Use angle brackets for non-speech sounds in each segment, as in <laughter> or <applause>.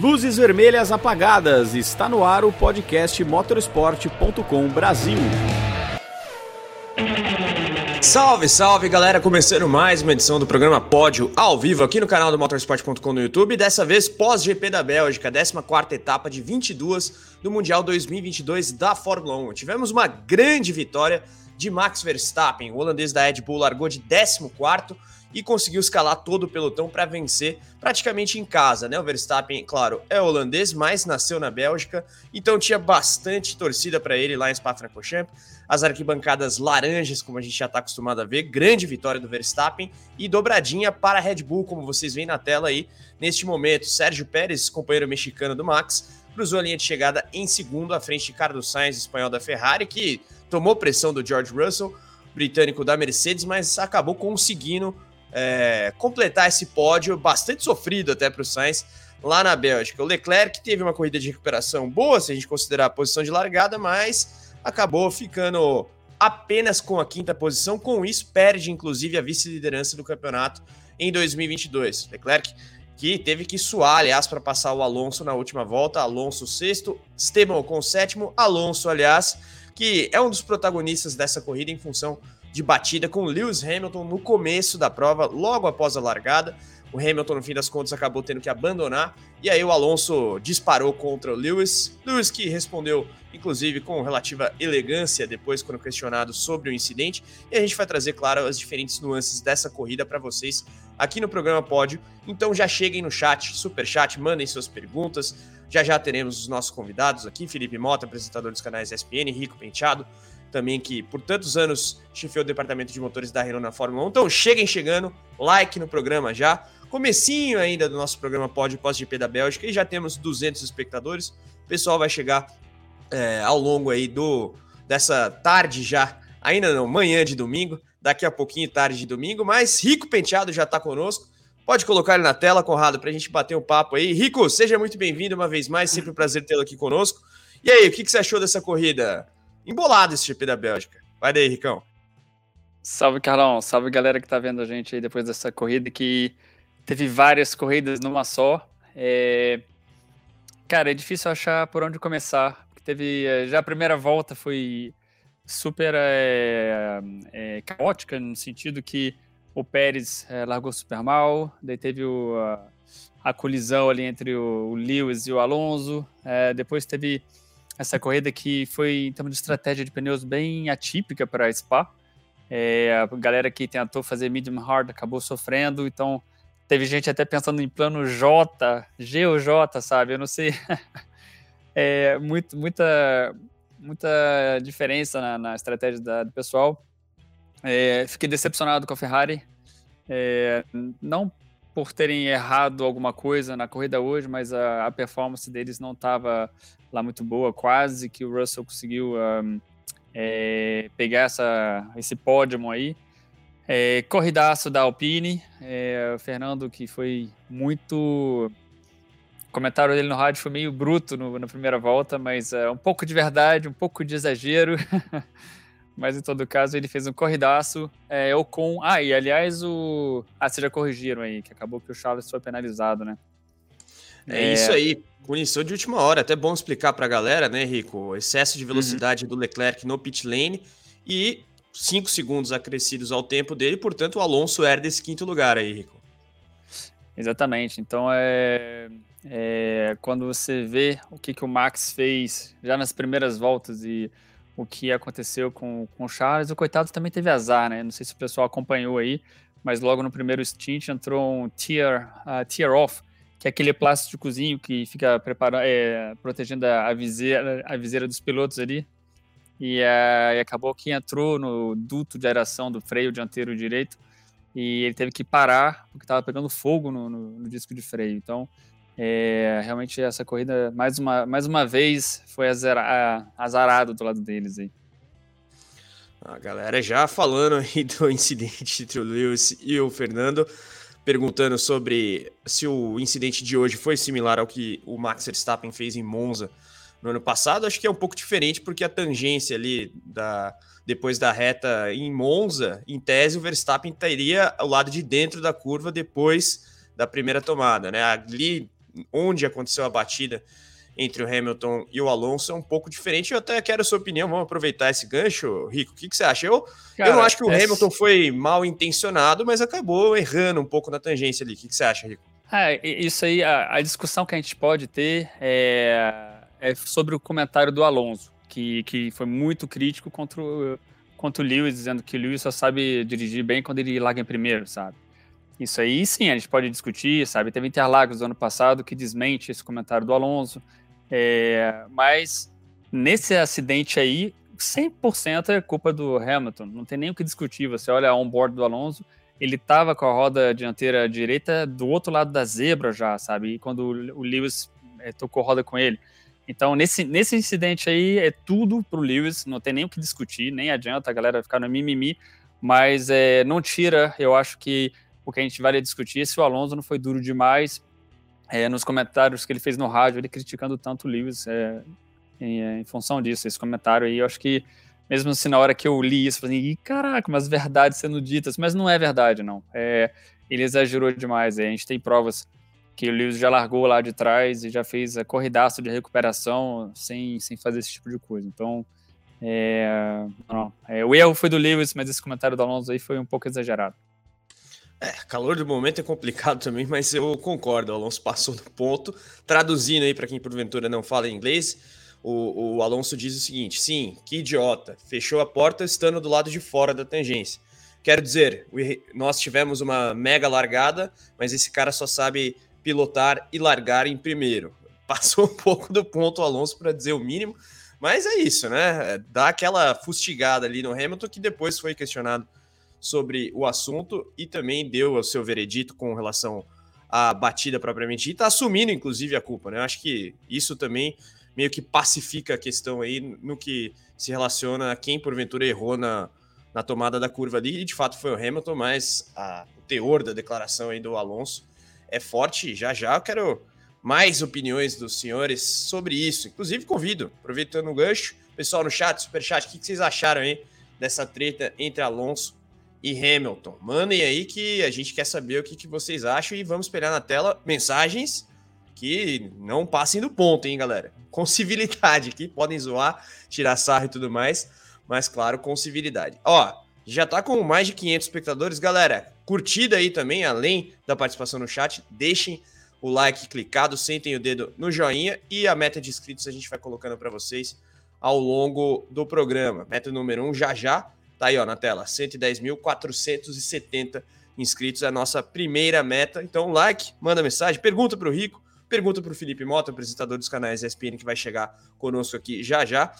Luzes vermelhas apagadas. Está no ar o podcast motorsport.com Brasil. Salve, salve galera! Começando mais uma edição do programa Pódio ao vivo aqui no canal do motorsport.com no YouTube. Dessa vez pós-GP da Bélgica, 14 etapa de 22 do Mundial 2022 da Fórmula 1. Tivemos uma grande vitória de Max Verstappen. O holandês da Red Bull largou de 14 e conseguiu escalar todo o pelotão para vencer praticamente em casa, né? O Verstappen, claro, é holandês, mas nasceu na Bélgica, então tinha bastante torcida para ele lá em Spa-Francorchamps. As arquibancadas laranjas, como a gente já está acostumado a ver, grande vitória do Verstappen e dobradinha para a Red Bull, como vocês veem na tela aí neste momento. Sérgio Pérez, companheiro mexicano do Max, cruzou a linha de chegada em segundo à frente de Carlos Sainz, espanhol da Ferrari, que tomou pressão do George Russell, britânico da Mercedes, mas acabou conseguindo é, completar esse pódio bastante sofrido até para o Sainz lá na Bélgica. O Leclerc teve uma corrida de recuperação boa, se a gente considerar a posição de largada, mas acabou ficando apenas com a quinta posição. Com isso, perde inclusive a vice-liderança do campeonato em 2022. Leclerc que teve que suar, aliás, para passar o Alonso na última volta. Alonso sexto, Esteban com sétimo. Alonso, aliás, que é um dos protagonistas dessa corrida em função de batida com Lewis Hamilton no começo da prova, logo após a largada. O Hamilton, no fim das contas, acabou tendo que abandonar. E aí o Alonso disparou contra o Lewis. Lewis que respondeu, inclusive, com relativa elegância depois, quando questionado sobre o incidente. E a gente vai trazer, claro, as diferentes nuances dessa corrida para vocês aqui no programa Pódio. Então já cheguem no chat, super chat, mandem suas perguntas. Já já teremos os nossos convidados aqui, Felipe Mota, apresentador dos canais ESPN, Rico Penteado, também que por tantos anos chefiou o departamento de motores da Renault na Fórmula 1. Então cheguem chegando, like no programa já. Comecinho ainda do nosso programa Pod Pós-GP da Bélgica e já temos 200 espectadores. O pessoal vai chegar é, ao longo aí do dessa tarde já, ainda não, manhã de domingo, daqui a pouquinho tarde de domingo, mas Rico Penteado já está conosco. Pode colocar ele na tela, Conrado, para a gente bater um papo aí. Rico, seja muito bem-vindo uma vez mais, sempre um prazer tê-lo aqui conosco. E aí, o que, que você achou dessa corrida? Embolado esse GP da Bélgica. Vai daí, Ricão. Salve, Carlão. Salve, galera que tá vendo a gente aí depois dessa corrida que teve várias corridas numa só. É... Cara, é difícil achar por onde começar. Teve é, já a primeira volta foi super é, é, caótica no sentido que o Pérez é, largou super mal, daí teve o, a, a, colisão ali entre o, o Lewis e o Alonso, é, depois teve essa corrida que foi, em termos de estratégia de pneus, bem atípica para a Spa. É, a galera que tentou fazer medium hard acabou sofrendo, então teve gente até pensando em plano J, G ou J, sabe? Eu não sei. <laughs> é, muito, muita, muita diferença na, na estratégia da, do pessoal. É, fiquei decepcionado com a Ferrari. É, não por terem errado alguma coisa na corrida hoje, mas a, a performance deles não estava lá muito boa, quase que o Russell conseguiu um, é, pegar essa, esse pódio aí. É, corridaço da Alpine, é, o Fernando que foi muito... O comentário dele no rádio foi meio bruto no, na primeira volta, mas é, um pouco de verdade, um pouco de exagero. <laughs> mas em todo caso ele fez um corridaço. É, com. Ah, e aliás, o. Ah, vocês já corrigiram aí, que acabou que o Charles foi penalizado, né? É, é... isso aí, punição de última hora. Até bom explicar para a galera, né, Rico? Excesso de velocidade uhum. do Leclerc no pit lane e 5 segundos acrescidos ao tempo dele, portanto, o Alonso herda esse quinto lugar aí, Rico. Exatamente. Então, é, é, quando você vê o que, que o Max fez já nas primeiras voltas e o que aconteceu com, com o Charles, o coitado também teve azar, né? Não sei se o pessoal acompanhou aí, mas logo no primeiro stint entrou um tear, uh, tear off, que é aquele plásticozinho que fica preparando, é, protegendo a viseira, a viseira dos pilotos ali. E, uh, e, acabou que entrou no duto de aeração do freio dianteiro direito e ele teve que parar porque estava pegando fogo no, no, no, disco de freio. Então, é, realmente essa corrida, mais uma, mais uma vez, foi azara, azarado do lado deles aí. A galera já falando aí do <laughs> incidente entre o Lewis e o Fernando perguntando sobre se o incidente de hoje foi similar ao que o Max Verstappen fez em Monza no ano passado. Acho que é um pouco diferente, porque a tangência ali da depois da reta em Monza, em tese, o Verstappen teria ao lado de dentro da curva depois da primeira tomada, né? Ali onde aconteceu a batida entre o Hamilton e o Alonso é um pouco diferente. Eu até quero a sua opinião. Vamos aproveitar esse gancho, Rico. O que, que você acha? Eu, Cara, eu não acho que o é... Hamilton foi mal intencionado, mas acabou errando um pouco na tangência ali. O que, que você acha, Rico? Ah, isso aí, a, a, discussão que a gente pode ter é, é, sobre o comentário do Alonso, que, que foi muito crítico contra o, contra o Lewis, dizendo que o Lewis só sabe dirigir bem quando ele larga em primeiro, sabe? Isso aí, sim, a gente pode discutir, sabe? Teve Interlagos do ano passado que desmente esse comentário do Alonso, é, mas nesse acidente aí, 100% é culpa do Hamilton, não tem nem o que discutir. Você olha a onboard do Alonso, ele estava com a roda dianteira direita do outro lado da zebra já, sabe? E quando o Lewis é, tocou roda com ele. Então, nesse, nesse incidente aí, é tudo pro Lewis, não tem nem o que discutir, nem adianta a galera ficar no mimimi, mas é, não tira, eu acho que o que a gente vai discutir é se o Alonso não foi duro demais. É, nos comentários que ele fez no rádio, ele criticando tanto o Lewis é, em, em, função disso, esse comentário aí, eu acho que mesmo assim, na hora que eu li isso, eu falei, caraca, umas verdades sendo ditas, mas não é verdade, não. É, ele exagerou demais. É, a gente tem provas que o Lewis já largou lá de trás e já fez a corridaço de recuperação sem, sem fazer esse tipo de coisa. Então, é, não, é, o erro foi do Lewis, mas esse comentário do Alonso aí foi um pouco exagerado. É, calor do momento é complicado <laughs> também, mas eu concordo. O Alonso passou do ponto. Traduzindo aí para quem porventura não fala inglês, o, o Alonso diz o seguinte: sim, que idiota, fechou a porta estando do lado de fora da tangência. Quero dizer, nós tivemos uma mega largada, mas esse cara só sabe pilotar e largar em primeiro. <laughs> Passou um pouco do ponto o Alonso para dizer o mínimo, mas é isso, né? Dá aquela fustigada ali no Hamilton que depois foi questionado sobre o assunto e também deu o seu veredito com relação à batida propriamente dita, assumindo inclusive a culpa, né? Eu acho que isso também meio que pacifica a questão aí no que se relaciona a quem porventura errou na, na tomada da curva ali, e de fato foi o Hamilton, mas a, o teor da declaração aí do Alonso é forte. Já já eu quero mais opiniões dos senhores sobre isso. Inclusive, convido, aproveitando o gancho, pessoal no chat, super chat, o que vocês acharam aí dessa treta entre Alonso e Hamilton? Mandem aí que a gente quer saber o que, que vocês acham e vamos esperar na tela mensagens que não passem do ponto, hein, galera? Com civilidade, que podem zoar, tirar sarro e tudo mais, mas claro, com civilidade. Ó, já tá com mais de 500 espectadores, galera. Curtida aí também, além da participação no chat, deixem o like clicado, sentem o dedo no joinha e a meta de inscritos a gente vai colocando para vocês ao longo do programa. Meta número 1 um, já já tá aí ó na tela, 110.470 inscritos é a nossa primeira meta. Então, like, manda mensagem, pergunta para o Rico, Pergunta para o Felipe Mota, apresentador dos canais ESPN, que vai chegar conosco aqui já já.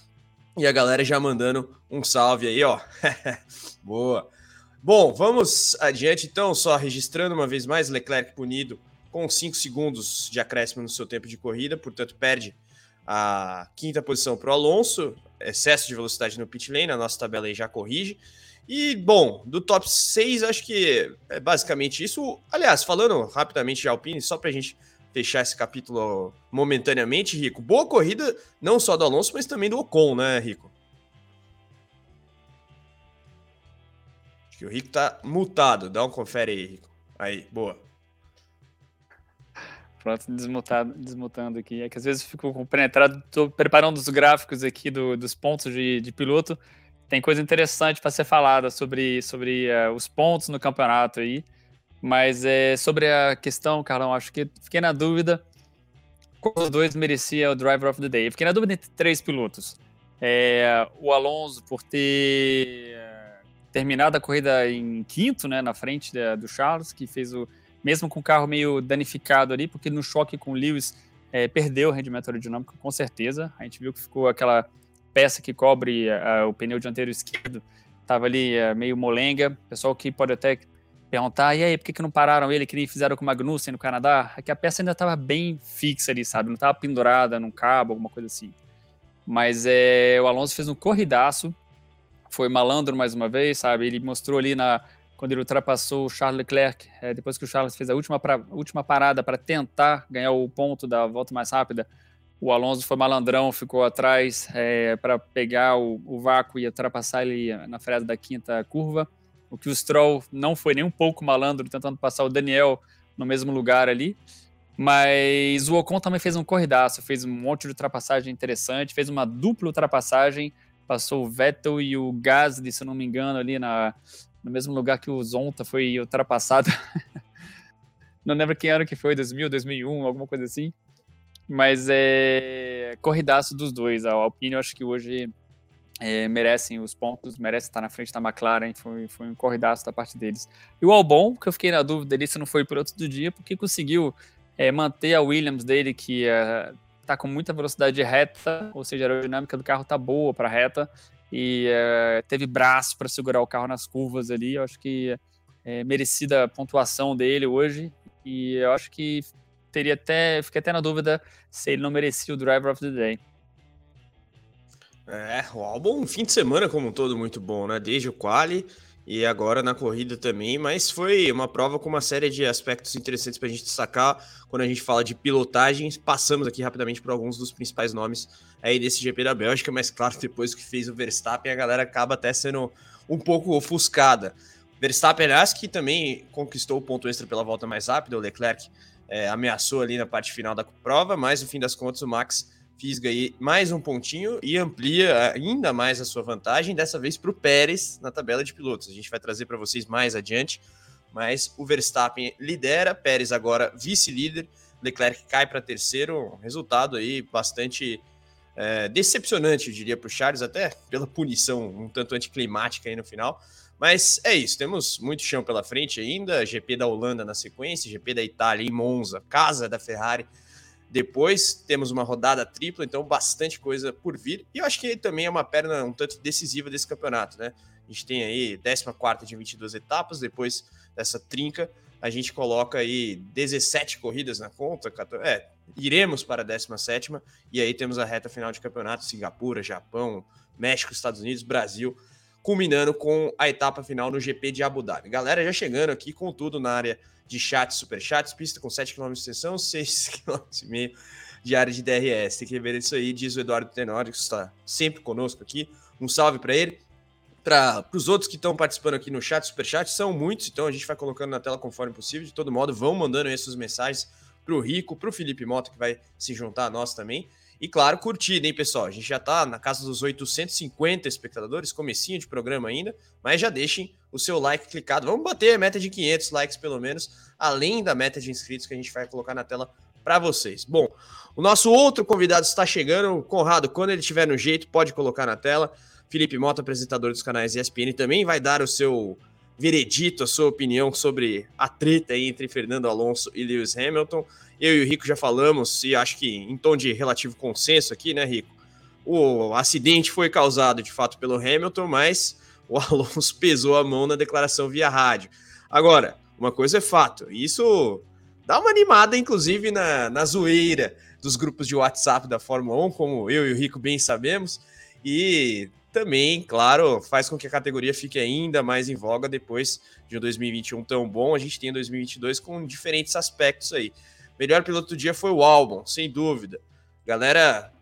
E a galera já mandando um salve aí, ó. <laughs> Boa. Bom, vamos adiante então, só registrando uma vez mais, Leclerc punido com 5 segundos de acréscimo no seu tempo de corrida, portanto perde a quinta posição para o Alonso, excesso de velocidade no pit lane, a nossa tabela aí já corrige. E, bom, do top 6, acho que é basicamente isso. Aliás, falando rapidamente de Alpine, só para a gente fechar esse capítulo momentaneamente, Rico. Boa corrida, não só do Alonso, mas também do Ocon, né, Rico? Acho que o Rico tá mutado. Dá um confere aí, Rico. Aí, boa. Pronto, desmutado, desmutando aqui. É que às vezes fico penetrado, tô preparando os gráficos aqui do, dos pontos de, de piloto. Tem coisa interessante para ser falada sobre, sobre uh, os pontos no campeonato aí. Mas é, sobre a questão, Carlão, acho que fiquei na dúvida qual dos dois merecia o Driver of the Day. Fiquei na dúvida entre três pilotos. É, o Alonso, por ter terminado a corrida em quinto, né, na frente da, do Charles, que fez o. Mesmo com o carro meio danificado ali, porque no choque com o Lewis é, perdeu o rendimento aerodinâmico, com certeza. A gente viu que ficou aquela peça que cobre o pneu dianteiro esquerdo, estava ali meio molenga. Pessoal que pode até perguntar, e aí, por que, que não pararam ele, que nem fizeram com o Magnussen no Canadá? É que a peça ainda estava bem fixa ali, sabe? Não estava pendurada num cabo, alguma coisa assim. Mas é, o Alonso fez um corridaço, foi malandro mais uma vez, sabe? Ele mostrou ali na quando ele ultrapassou o Charles Leclerc, é, depois que o Charles fez a última, pra, última parada para tentar ganhar o ponto da volta mais rápida, o Alonso foi malandrão, ficou atrás é, para pegar o, o vácuo e ultrapassar ele na frente da quinta curva o que o Stroll não foi nem um pouco malandro tentando passar o Daniel no mesmo lugar ali. Mas o Ocon também fez um corridaço, fez um monte de ultrapassagem interessante, fez uma dupla ultrapassagem, passou o Vettel e o Gasly, se eu não me engano, ali na, no mesmo lugar que o Zonta foi ultrapassado. <laughs> não lembro quem ano que foi, 2000, 2001, alguma coisa assim. Mas é corridaço dos dois. A Alpine, eu acho que hoje é, merecem os pontos, merece estar na frente da McLaren, foi, foi um corridaço da parte deles. E o Albon, que eu fiquei na dúvida dele se não foi por outro do dia, porque conseguiu é, manter a Williams dele, que é, com muita velocidade reta, ou seja, a aerodinâmica do carro está boa para reta, e é, teve braço para segurar o carro nas curvas ali. Eu acho que é merecida a pontuação dele hoje, e eu acho que teria até, fiquei até na dúvida se ele não merecia o Driver of the Day. É, o álbum, um fim de semana como um todo muito bom, né? Desde o quali e agora na corrida também, mas foi uma prova com uma série de aspectos interessantes para a gente destacar quando a gente fala de pilotagem. Passamos aqui rapidamente por alguns dos principais nomes aí desse GP da Bélgica, mas claro, depois que fez o Verstappen, a galera acaba até sendo um pouco ofuscada. Verstappen, aliás, que também conquistou o ponto extra pela volta mais rápida, o Leclerc é, ameaçou ali na parte final da prova, mas no fim das contas o Max fisga aí mais um pontinho e amplia ainda mais a sua vantagem, dessa vez para o Pérez na tabela de pilotos. A gente vai trazer para vocês mais adiante, mas o Verstappen lidera, Pérez agora vice-líder, Leclerc cai para terceiro, um resultado aí bastante é, decepcionante, eu diria, para o Charles, até pela punição um tanto anticlimática aí no final. Mas é isso, temos muito chão pela frente ainda, GP da Holanda na sequência, GP da Itália em Monza, casa da Ferrari depois temos uma rodada tripla, então bastante coisa por vir. E eu acho que também é uma perna um tanto decisiva desse campeonato, né? A gente tem aí 14 de 22 etapas, depois dessa trinca, a gente coloca aí 17 corridas na conta, 14, é, iremos para a 17 e aí temos a reta final de campeonato, Singapura, Japão, México, Estados Unidos, Brasil, culminando com a etapa final no GP de Abu Dhabi. Galera já chegando aqui com tudo na área de chats, pista com 7 km de extensão, <laughs> 6 km de área de DRS. Tem que ver isso aí, diz o Eduardo Tenório, que está sempre conosco aqui. Um salve para ele. Para os outros que estão participando aqui no chat, super chat, são muitos, então a gente vai colocando na tela conforme possível. De todo modo, vão mandando essas mensagens para o Rico, para o Felipe Mota, que vai se juntar a nós também. E claro, curtida, hein, pessoal? A gente já está na casa dos 850 espectadores, comecinho de programa ainda, mas já deixem o seu like clicado. Vamos bater a meta de 500 likes pelo menos, além da meta de inscritos que a gente vai colocar na tela para vocês. Bom, o nosso outro convidado está chegando, Conrado, quando ele estiver no jeito, pode colocar na tela. Felipe Mota, apresentador dos canais ESPN, também vai dar o seu veredito, a sua opinião sobre a treta entre Fernando Alonso e Lewis Hamilton. Eu e o Rico já falamos, e acho que em tom de relativo consenso aqui, né, Rico? O acidente foi causado de fato pelo Hamilton, mas o <laughs> Alonso pesou a mão na declaração via rádio. Agora, uma coisa é fato, isso dá uma animada, inclusive, na, na zoeira dos grupos de WhatsApp da Fórmula 1, como eu e o Rico bem sabemos, e também, claro, faz com que a categoria fique ainda mais em voga depois de um 2021 tão bom. A gente tem 2022 com diferentes aspectos aí. Melhor piloto do dia foi o Albon, sem dúvida. Galera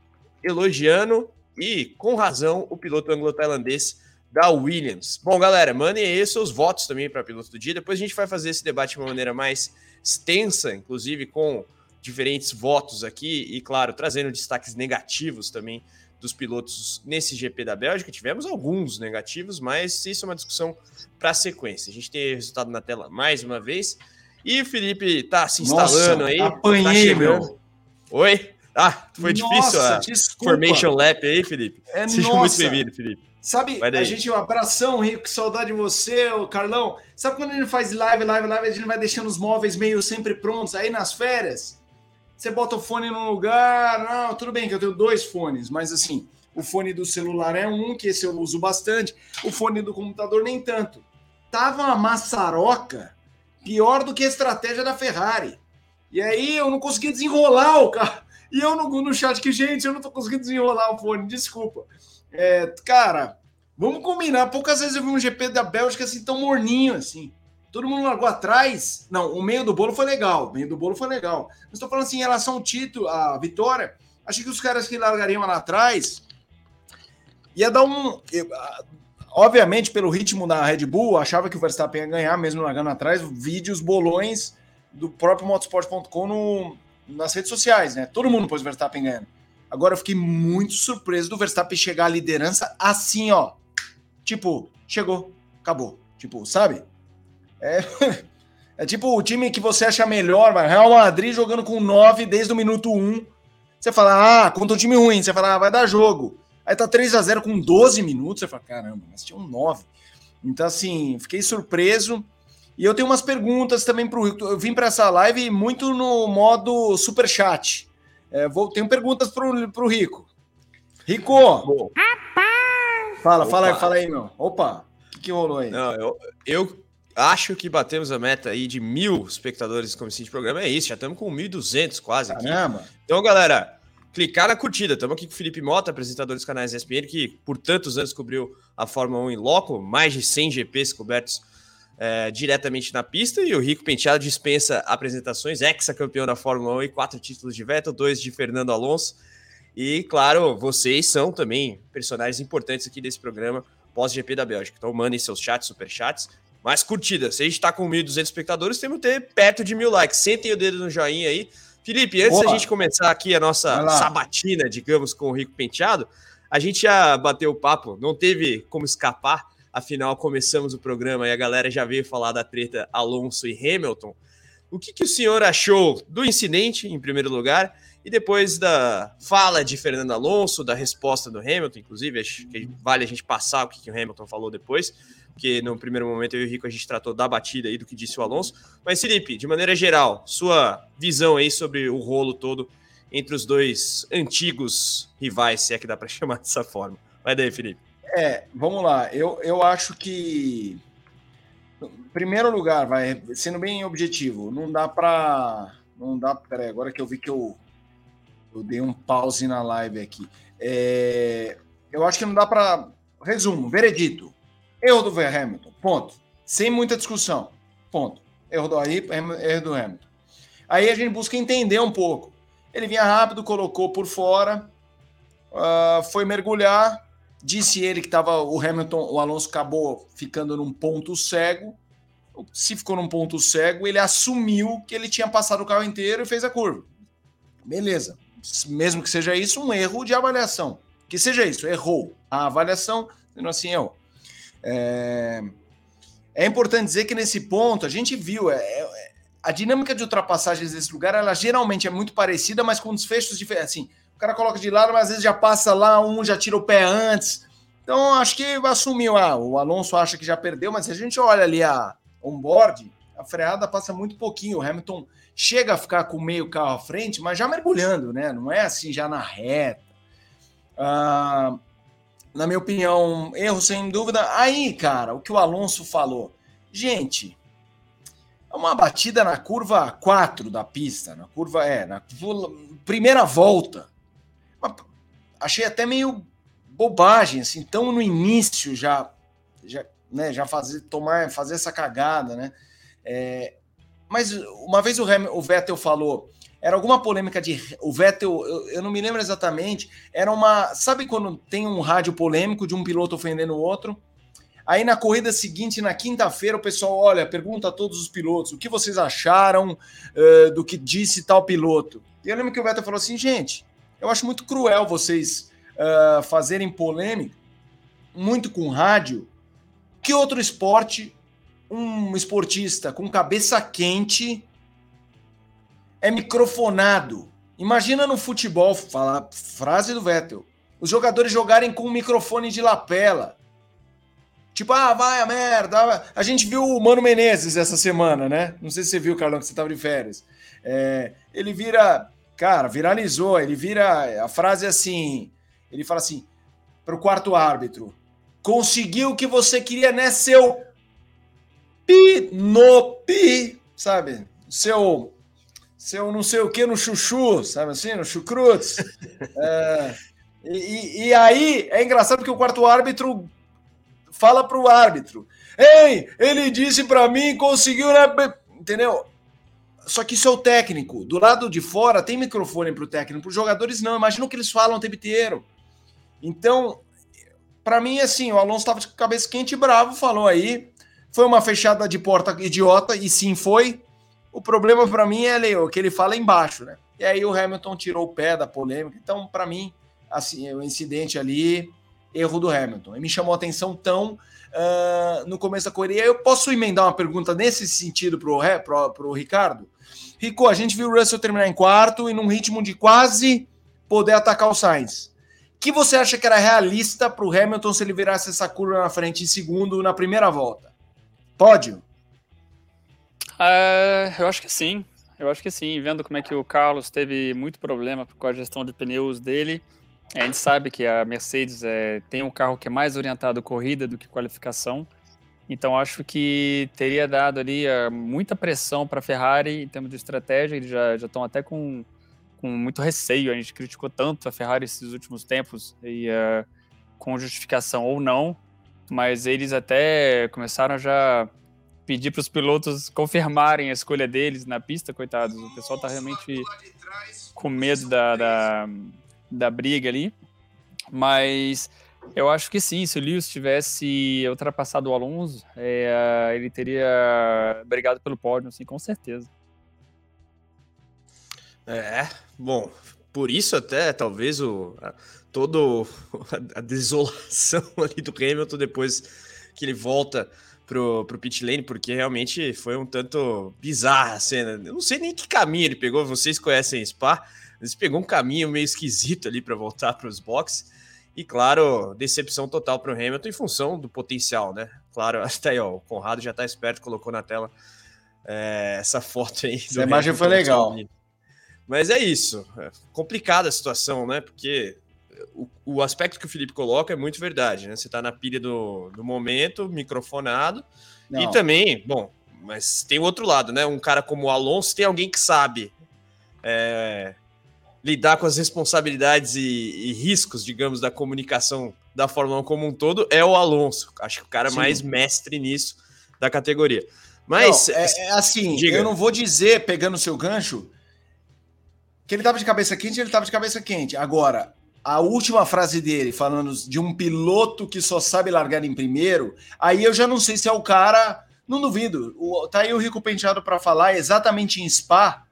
elogiando e com razão o piloto anglo-tailandês da Williams. Bom, galera, mandem aí seus votos também para piloto do dia. Depois a gente vai fazer esse debate de uma maneira mais extensa, inclusive com diferentes votos aqui e, claro, trazendo destaques negativos também dos pilotos nesse GP da Bélgica. Tivemos alguns negativos, mas isso é uma discussão para a sequência. A gente tem resultado na tela mais uma vez. E o Felipe tá se instalando Nossa, aí. Apanhei, tá meu. Oi? Ah, foi Nossa, difícil a desculpa. Formation Lap aí, Felipe. É, Seja muito bem-vindo, Felipe. Sabe, a gente, um abração, Rico, que saudade de você, o Carlão. Sabe quando ele faz live, live, live, a gente vai deixando os móveis meio sempre prontos aí nas férias? Você bota o fone num lugar, não, tudo bem que eu tenho dois fones, mas assim, o fone do celular é um, que esse eu uso bastante, o fone do computador nem tanto. Tava uma maçaroca pior do que a estratégia da Ferrari. E aí eu não consegui desenrolar o carro. <laughs> E eu no, no chat que, gente, eu não tô conseguindo desenrolar o fone, desculpa. É, cara, vamos combinar. Poucas vezes eu vi um GP da Bélgica assim tão morninho assim. Todo mundo largou atrás. Não, o meio do bolo foi legal. O meio do bolo foi legal. Mas estou falando assim, em relação ao título, à vitória, achei que os caras que largariam lá atrás ia dar um. Obviamente, pelo ritmo da Red Bull, achava que o Verstappen ia ganhar, mesmo largando atrás. Vídeos bolões do próprio motorsport.com nas redes sociais, né? Todo mundo pôs o Verstappen ganhando. Agora eu fiquei muito surpreso do Verstappen chegar à liderança assim, ó. Tipo, chegou, acabou. Tipo, sabe? É, <laughs> é tipo o time que você acha melhor, mas Real Madrid jogando com 9 desde o minuto 1. Você fala, ah, contra um time ruim. Você fala, ah, vai dar jogo. Aí tá 3 a 0 com 12 minutos. Você fala, caramba, mas tinha um 9. Então, assim, fiquei surpreso. E eu tenho umas perguntas também para o Rico. Eu vim para essa live muito no modo super chat. É, vou, tenho perguntas para o Rico. Rico! Fala, Opa. fala aí, fala aí, meu. Opa, o que, que rolou aí? Não, eu, eu acho que batemos a meta aí de mil espectadores como de programa. É isso, já estamos com 1.200 quase aqui. Caramba. Então, galera, clicar na curtida. Estamos aqui com o Felipe Mota, apresentador dos canais ESPN, que por tantos anos cobriu a Fórmula 1 em loco, mais de 100 GPs cobertos é, diretamente na pista e o Rico Penteado dispensa apresentações, ex-campeão da Fórmula 1 e quatro títulos de Vettel, dois de Fernando Alonso. E, claro, vocês são também personagens importantes aqui desse programa pós-GP da Bélgica. Então mandem seus chats, superchats, mais curtidas. Se a gente está com 1.200 espectadores, temos que ter perto de mil likes. Sentem o dedo no joinha aí. Felipe, antes Boa. da gente começar aqui a nossa sabatina, digamos, com o Rico Penteado, a gente já bateu o papo, não teve como escapar Afinal, começamos o programa e a galera já veio falar da treta Alonso e Hamilton. O que, que o senhor achou do incidente, em primeiro lugar, e depois da fala de Fernando Alonso, da resposta do Hamilton, inclusive, acho que vale a gente passar o que, que o Hamilton falou depois, porque no primeiro momento eu e o Rico a gente tratou da batida aí do que disse o Alonso. Mas, Felipe, de maneira geral, sua visão aí sobre o rolo todo entre os dois antigos rivais, se é que dá para <laughs> chamar dessa forma. Vai daí, Felipe. É, vamos lá. Eu, eu acho que. Primeiro lugar, vai, sendo bem objetivo, não dá para. Não dá. Peraí, agora que eu vi que eu, eu dei um pause na live aqui. É, eu acho que não dá para. Resumo, veredito. Erro do Hamilton. Ponto. Sem muita discussão. Ponto. Erro do aí, erro do Hamilton. Aí a gente busca entender um pouco. Ele vinha rápido, colocou por fora, uh, foi mergulhar, Disse ele que estava o Hamilton, o Alonso acabou ficando num ponto cego. Se ficou num ponto cego, ele assumiu que ele tinha passado o carro inteiro e fez a curva. Beleza. Mesmo que seja isso, um erro de avaliação. Que seja isso, errou a avaliação, sendo assim, eu. É... é importante dizer que nesse ponto a gente viu é, é, a dinâmica de ultrapassagens desse lugar, ela geralmente é muito parecida, mas com desfechos diferentes. Assim, o cara coloca de lado, mas às vezes já passa lá, um já tira o pé antes. Então, acho que assumiu. Ah, o Alonso acha que já perdeu, mas se a gente olha ali a onboard, a freada passa muito pouquinho. O Hamilton chega a ficar com meio carro à frente, mas já mergulhando, né? Não é assim já na reta. Ah, na minha opinião, erro sem dúvida. Aí, cara, o que o Alonso falou. Gente, é uma batida na curva 4 da pista, na curva é, na primeira volta achei até meio bobagem, assim, tão no início já, já, né, já fazer, tomar, fazer essa cagada, né? É, mas uma vez o, Ham, o Vettel falou, era alguma polêmica de. O Vettel, eu, eu, não me lembro exatamente, era uma. Sabe quando tem um rádio polêmico de um piloto ofendendo o outro? Aí na corrida seguinte, na quinta-feira, o pessoal olha, pergunta a todos os pilotos o que vocês acharam uh, do que disse tal piloto. E eu lembro que o Vettel falou assim, gente, eu acho muito cruel vocês uh, fazerem polêmica muito com rádio. Que outro esporte um esportista com cabeça quente é microfonado? Imagina no futebol, fala frase do Vettel, os jogadores jogarem com um microfone de lapela. Tipo, ah, vai a merda. A gente viu o Mano Menezes essa semana, né? Não sei se você viu, Carlão, que você estava de férias. É, ele vira Cara, viralizou. Ele vira. A frase é assim: ele fala assim para o quarto árbitro: conseguiu o que você queria, né, seu pi no pi, sabe? Seu. Seu não sei o que no chuchu, sabe assim? No chucrutes. <laughs> é, e, e aí é engraçado porque o quarto árbitro fala para o árbitro: Ei, ele disse para mim, conseguiu, né? Entendeu? Só que isso é o técnico. Do lado de fora tem microfone para o técnico, para os jogadores não. Imagina o que eles falam o tempo inteiro. Então, para mim, assim, o Alonso estava de cabeça quente e bravo, falou aí. Foi uma fechada de porta idiota, e sim foi. O problema para mim é o que ele fala embaixo, né? E aí o Hamilton tirou o pé da polêmica. Então, para mim, assim, o incidente ali, erro do Hamilton. E me chamou a atenção tão uh, no começo da corrida. Eu posso emendar uma pergunta nesse sentido pro, pro, pro Ricardo? Rico, a gente viu o Russell terminar em quarto e num ritmo de quase poder atacar o Sainz. que você acha que era realista para o Hamilton se ele virasse essa curva na frente em segundo na primeira volta? Pódio? Uh, eu acho que sim. Eu acho que sim. Vendo como é que o Carlos teve muito problema com a gestão de pneus dele, a gente sabe que a Mercedes é, tem um carro que é mais orientado corrida do que qualificação. Então acho que teria dado ali uh, muita pressão para a Ferrari em termos de estratégia. Eles já estão até com, com muito receio. A gente criticou tanto a Ferrari esses últimos tempos e uh, com justificação ou não, mas eles até começaram já pedir para os pilotos confirmarem a escolha deles na pista, coitados. O pessoal está realmente com medo da, da, da, briga ali. Mas eu acho que sim, se o Lewis tivesse ultrapassado o Alonso, é, ele teria brigado pelo pódio, assim, com certeza. É, bom, por isso até talvez o todo <laughs> a desolação <laughs> ali do Hamilton depois que ele volta pro, pro pit lane, porque realmente foi um tanto bizarra a cena. Eu não sei nem que caminho ele pegou, vocês conhecem Spa, mas pegou um caminho meio esquisito ali para voltar para os boxes. E claro, decepção total para o Hamilton em função do potencial, né? Claro, <laughs> até aí, ó, o Conrado já está esperto, colocou na tela é, essa foto aí. Essa imagem foi legal. Mas é isso. É complicada a situação, né? Porque o, o, aspecto que o Felipe coloca é muito verdade, né? Você está na pilha do, do momento, microfonado. Não. E também, bom, mas tem o outro lado, né? Um cara como o Alonso tem alguém que sabe é, lidar com as responsabilidades e, e, riscos, digamos, da comunicação da Fórmula 1 como um todo, é o Alonso. Acho que o cara Sim. mais mestre nisso da categoria. Mas. Não, é, é, assim, diga. eu não vou dizer, pegando o seu gancho, que ele estava de cabeça quente, ele estava de cabeça quente. Agora, a última frase dele, falando de um piloto que só sabe largar em primeiro, aí eu já não sei se é o cara. Não duvido. O, tá aí o Rico Penteado para falar exatamente em Spa,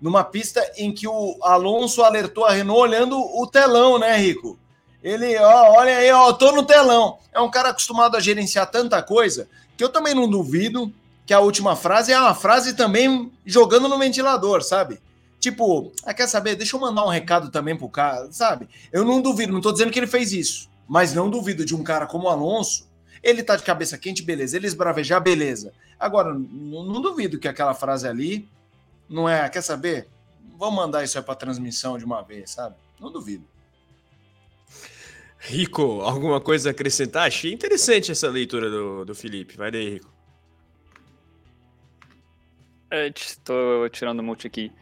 numa pista em que o Alonso alertou a Renault olhando o telão, né, Rico? Ele, ó, olha aí, ó, tô no telão. É um cara acostumado a gerenciar tanta coisa que eu também não duvido que a última frase é uma frase também jogando no ventilador, sabe? Tipo, ah, quer saber? Deixa eu mandar um recado também pro cara, sabe? Eu não duvido, não tô dizendo que ele fez isso, mas não duvido de um cara como o Alonso. Ele tá de cabeça quente, beleza. Ele esbravejar, beleza. Agora, não, não duvido que aquela frase ali não é, quer saber? Vamos mandar isso aí pra transmissão de uma vez, sabe? Não duvido. Rico, alguma coisa a acrescentar? Achei interessante essa leitura do, do Felipe. Vai daí, Rico. Estou tirando o mute aqui.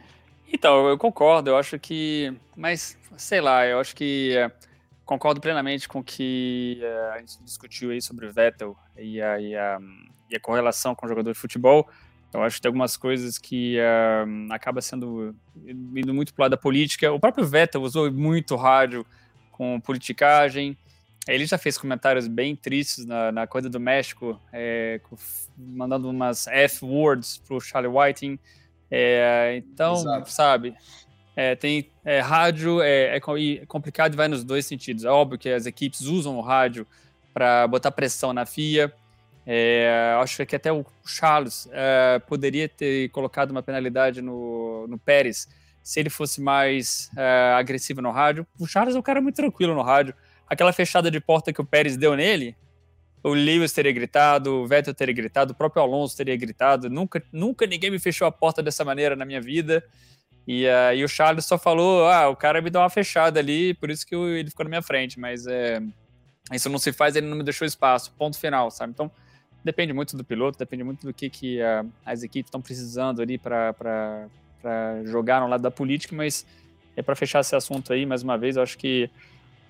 Então, eu concordo, eu acho que. Mas, sei lá, eu acho que. É, concordo plenamente com o que é, a gente discutiu aí sobre o Vettel e a, e a, e a correlação com o jogador de futebol. Eu acho que tem algumas coisas que uh, acaba sendo indo muito para lado da política. O próprio Vettel usou muito rádio com politicagem. Ele já fez comentários bem tristes na, na coisa do México, é, mandando umas F-words para o Charlie Whiting. É, então, Exato. sabe, é, tem é, rádio, é, é, complicado e vai nos dois sentidos. É óbvio que as equipes usam o rádio para botar pressão na FIA. É, acho que até o Charles é, poderia ter colocado uma penalidade no, no Pérez se ele fosse mais é, agressivo no rádio. O Charles é um cara muito tranquilo no rádio. Aquela fechada de porta que o Pérez deu nele, o Lewis teria gritado, o Vettel teria gritado, o próprio Alonso teria gritado. Nunca, nunca ninguém me fechou a porta dessa maneira na minha vida. E uh, o Charles só falou: ah, o cara me deu uma fechada ali, por isso que eu, ele ficou na minha frente. Mas é, isso não se faz, ele não me deixou espaço. Ponto final, sabe? Então depende muito do piloto, depende muito do que, que uh, as equipes estão precisando ali para jogar no lado da política. Mas é para fechar esse assunto aí, mais uma vez, eu acho que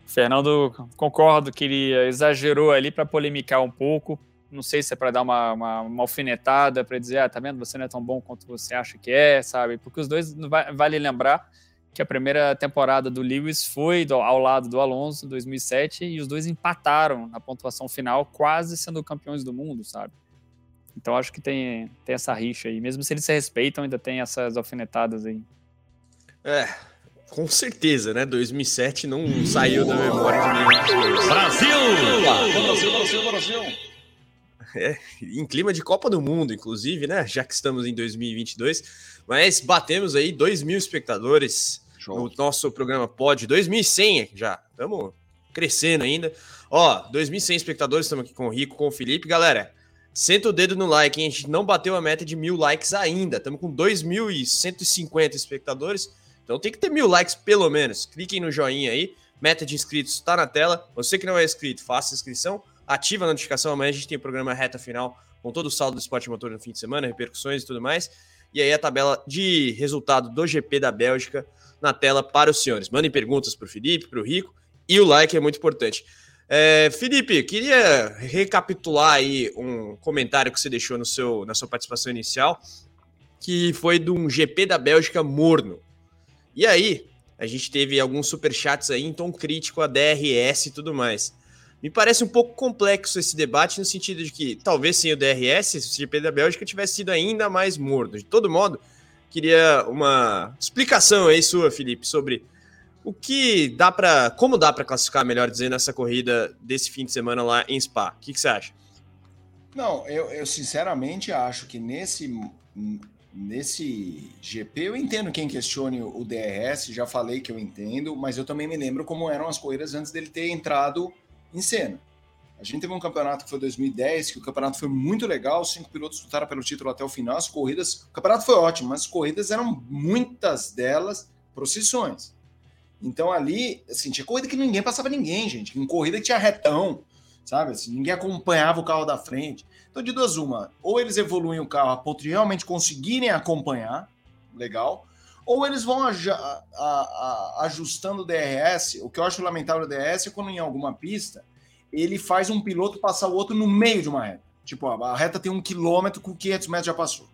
Fernando, concordo que ele exagerou ali para polemicar um pouco. Não sei se é para dar uma, uma, uma alfinetada, para dizer, ah, tá vendo, você não é tão bom quanto você acha que é, sabe? Porque os dois, vale lembrar que a primeira temporada do Lewis foi do, ao lado do Alonso, em 2007, e os dois empataram na pontuação final, quase sendo campeões do mundo, sabe? Então acho que tem, tem essa rixa aí. Mesmo se eles se respeitam, ainda tem essas alfinetadas aí. É, com certeza, né? 2007 não saiu da memória de ninguém. Brasil! Brasil, Brasil, Brasil! É, em clima de Copa do Mundo, inclusive, né? Já que estamos em 2022. Mas batemos aí 2 mil espectadores Show. no nosso programa Pod. 2.100 já. Estamos crescendo ainda. Ó, 2.100 espectadores, estamos aqui com o Rico, com o Felipe. Galera, senta o dedo no like, hein? A gente não bateu a meta de mil likes ainda. Estamos com 2.150 espectadores. Então tem que ter mil likes pelo menos. Cliquem no joinha aí. Meta de inscritos está na tela. Você que não é inscrito, faça inscrição. Ativa a notificação. Amanhã a gente tem o programa reta final com todo o saldo do esporte motor no fim de semana, repercussões e tudo mais. E aí a tabela de resultado do GP da Bélgica na tela para os senhores. Mandem perguntas para o Felipe, para o Rico. E o like é muito importante. É, Felipe, queria recapitular aí um comentário que você deixou no seu, na sua participação inicial, que foi de um GP da Bélgica morno. E aí, a gente teve alguns superchats aí em tom crítico a DRS e tudo mais. Me parece um pouco complexo esse debate, no sentido de que talvez sem o DRS, o GP da Bélgica tivesse sido ainda mais morno. De todo modo, queria uma explicação aí sua, Felipe, sobre o que dá para, como dá para classificar, melhor dizendo, essa corrida desse fim de semana lá em Spa? O que, que você acha? Não, eu, eu, sinceramente acho que nesse nesse GP eu entendo quem questione o DRS, já falei que eu entendo, mas eu também me lembro como eram as corridas antes dele ter entrado em cena. A gente teve um campeonato que foi 2010, que o campeonato foi muito legal, cinco pilotos lutaram pelo título até o final, as corridas, o campeonato foi ótimo, mas as corridas eram muitas delas procissões. Então ali, assim, tinha corrida que ninguém passava ninguém, gente. Em corrida que tinha retão, sabe? Assim, ninguém acompanhava o carro da frente. Então, de duas uma, ou eles evoluem o carro a ponto de realmente conseguirem acompanhar, legal, ou eles vão a, a, a, ajustando o DRS. O que eu acho lamentável do DRS é quando em alguma pista ele faz um piloto passar o outro no meio de uma reta. Tipo, a reta tem um quilômetro, com 500 metros já passou.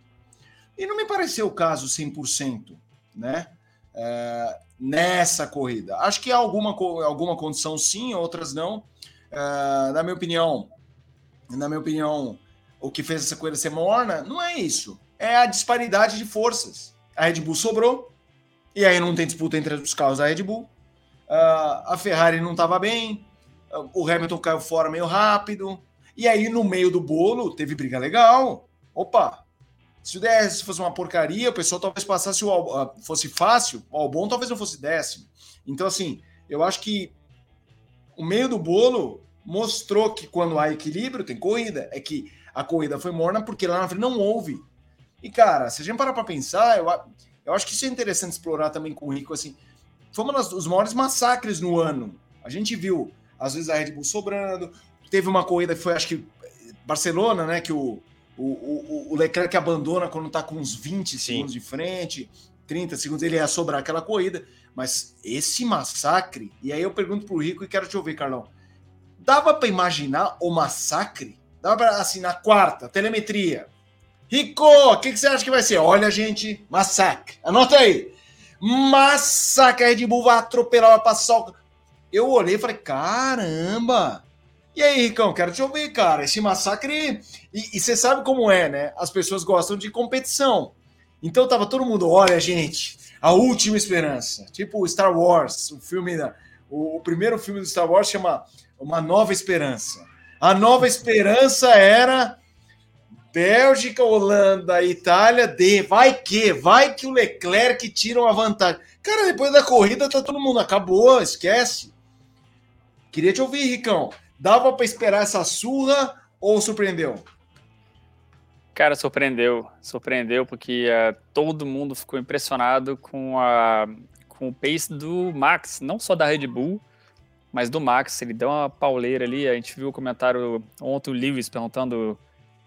E não me pareceu o caso 100%, né? É, nessa corrida. Acho que há alguma, alguma condição sim, outras não. Uh, na minha opinião, na minha opinião, o que fez essa corrida ser morna não é isso. É a disparidade de forças. A Red Bull sobrou, e aí não tem disputa entre os carros da Red Bull. Uh, a Ferrari não estava bem, uh, o Hamilton caiu fora meio rápido, e aí no meio do bolo teve briga legal. Opa, se o DRS fosse uma porcaria, o pessoal talvez passasse o ah, fosse fácil, o Albon talvez não fosse décimo. Então, assim, eu acho que o meio do bolo mostrou que quando há equilíbrio, tem corrida. É que a corrida foi morna porque lá na frente não houve. E, cara, se a gente parar para pensar, eu, eu acho que isso é interessante explorar também com o Rico, assim, foi um dos maiores massacres no ano. A gente viu, às vezes, a Red Bull sobrando, teve uma corrida que foi, acho que, Barcelona, né, que o, o, o, o Leclerc abandona quando está com uns 20 Sim. segundos de frente, 30 segundos, ele ia sobrar aquela corrida. Mas esse massacre, e aí eu pergunto pro Rico e quero te ouvir, Carlão. Dava para imaginar o massacre? Dava para, assim, na quarta, telemetria. Rico, o que, que, você acha que vai ser? Olha, gente, massacre. Anota aí. Massacre, a Red Bull vai atropelar, vai passar o... Eu olhei e falei, caramba, e aí, Ricão, quero te ouvir, cara. Esse massacre. E você sabe como é, né? As pessoas gostam de competição. Então tava todo mundo, olha, gente, a última esperança. Tipo Star Wars, o filme da. O, o primeiro filme do Star Wars chama Uma Nova Esperança. A nova esperança era Bélgica, Holanda, Itália, D. Vai que, vai que o Leclerc tira uma vantagem. Cara, depois da corrida tá todo mundo, acabou, esquece. Queria te ouvir, Ricão. Dava para esperar essa surra ou surpreendeu? Cara, surpreendeu. Surpreendeu porque uh, todo mundo ficou impressionado com, a, com o pace do Max, não só da Red Bull, mas do Max. Ele deu uma pauleira ali. A gente viu o comentário ontem, o Lewis perguntando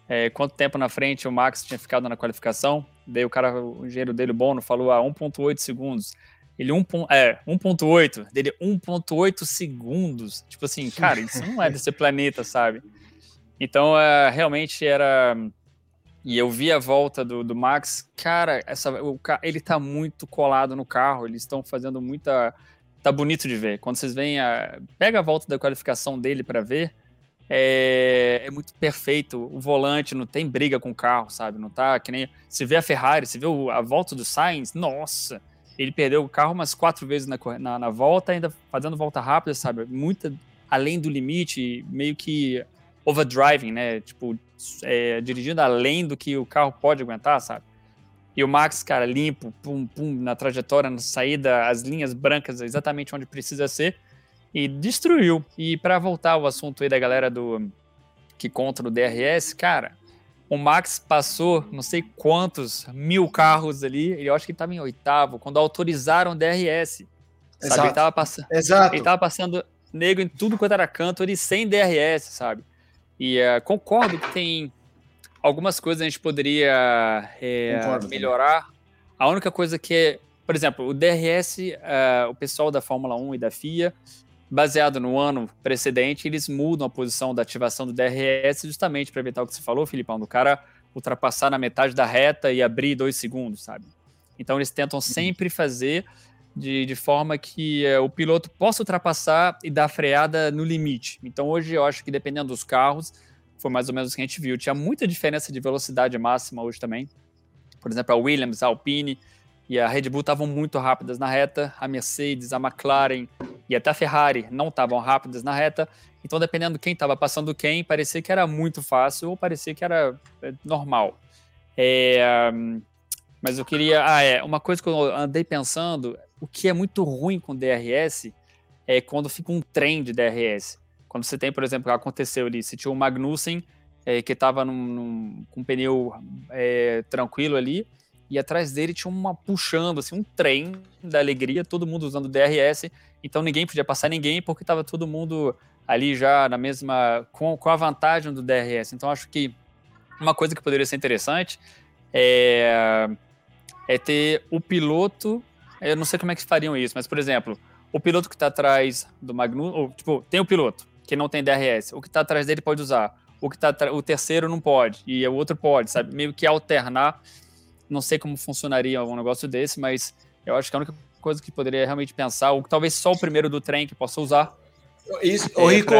é, quanto tempo na frente o Max tinha ficado na qualificação. Daí o cara, o engenheiro dele, o Bono, falou a ah, 1,8 segundos. Ele 1. É, 1.8, dele 1.8 segundos. Tipo assim, cara, isso não é <laughs> desse planeta, sabe? Então, é, realmente era. E eu vi a volta do, do Max, cara, essa, o, ele tá muito colado no carro, eles estão fazendo muita. Tá bonito de ver. Quando vocês veem a. Pega a volta da qualificação dele para ver. É, é, muito perfeito. O volante não tem briga com o carro, sabe? Não tá que nem. Se vê a Ferrari, se vê a volta do Sainz, nossa ele perdeu o carro umas quatro vezes na, na, na volta, ainda fazendo volta rápida, sabe? Muita além do limite, meio que overdriving, né? Tipo, é, dirigindo além do que o carro pode aguentar, sabe? E o Max, cara, limpo, pum, pum, na trajetória, na saída, as linhas brancas exatamente onde precisa ser, e destruiu. E para voltar ao assunto aí da galera do que conta no DRS, cara, o Max passou não sei quantos mil carros ali, e eu acho que ele estava em oitavo, quando autorizaram o DRS. Sabe? Exato. Ele estava passando, Exato. Ele tava passando nego em tudo quanto era canto, ele sem DRS, sabe? E uh, concordo que tem algumas coisas a gente poderia é, melhorar. A única coisa que é, por exemplo, o DRS, uh, eh, o pessoal da Fórmula 1 e da FIA, baseado no ano precedente, eles mudam a posição da ativação do DRS justamente para evitar o que você falou, Filipão, do cara ultrapassar na metade da reta e abrir dois segundos, sabe? Então eles tentam uhum. sempre fazer de, de forma que é, o piloto possa ultrapassar e dar freada no limite. Então hoje eu acho que dependendo dos carros, foi mais ou menos o que a gente viu. Tinha muita diferença de velocidade máxima hoje também. Por exemplo, a Williams, a Alpine, e a Red Bull estavam muito rápidas na reta, a Mercedes, a McLaren e até a Ferrari não estavam rápidas na reta. Então, dependendo de quem estava passando quem, parecia que era muito fácil ou parecia que era é, normal. É, mas eu queria. Ah, é. Uma coisa que eu andei pensando: o que é muito ruim com DRS é quando fica um trem de DRS. Quando você tem, por exemplo, aconteceu ali, se tinha o Magnussen é, que estava com um pneu é, tranquilo ali, e atrás dele tinha uma puxando, assim, um trem da alegria, todo mundo usando DRS, então ninguém podia passar ninguém porque estava todo mundo ali já na mesma, com, com a vantagem do DRS. Então acho que uma coisa que poderia ser interessante é, é ter o piloto, eu não sei como é que fariam isso, mas por exemplo, o piloto que está atrás do Magnus, ou, tipo, tem o piloto que não tem DRS, o que está atrás dele pode usar, o que tá o terceiro não pode e o outro pode, sabe? Meio que alternar não sei como funcionaria um negócio desse, mas eu acho que a única coisa que poderia realmente pensar, ou talvez só o primeiro do trem que possa usar. Isso, é, ô, Rico,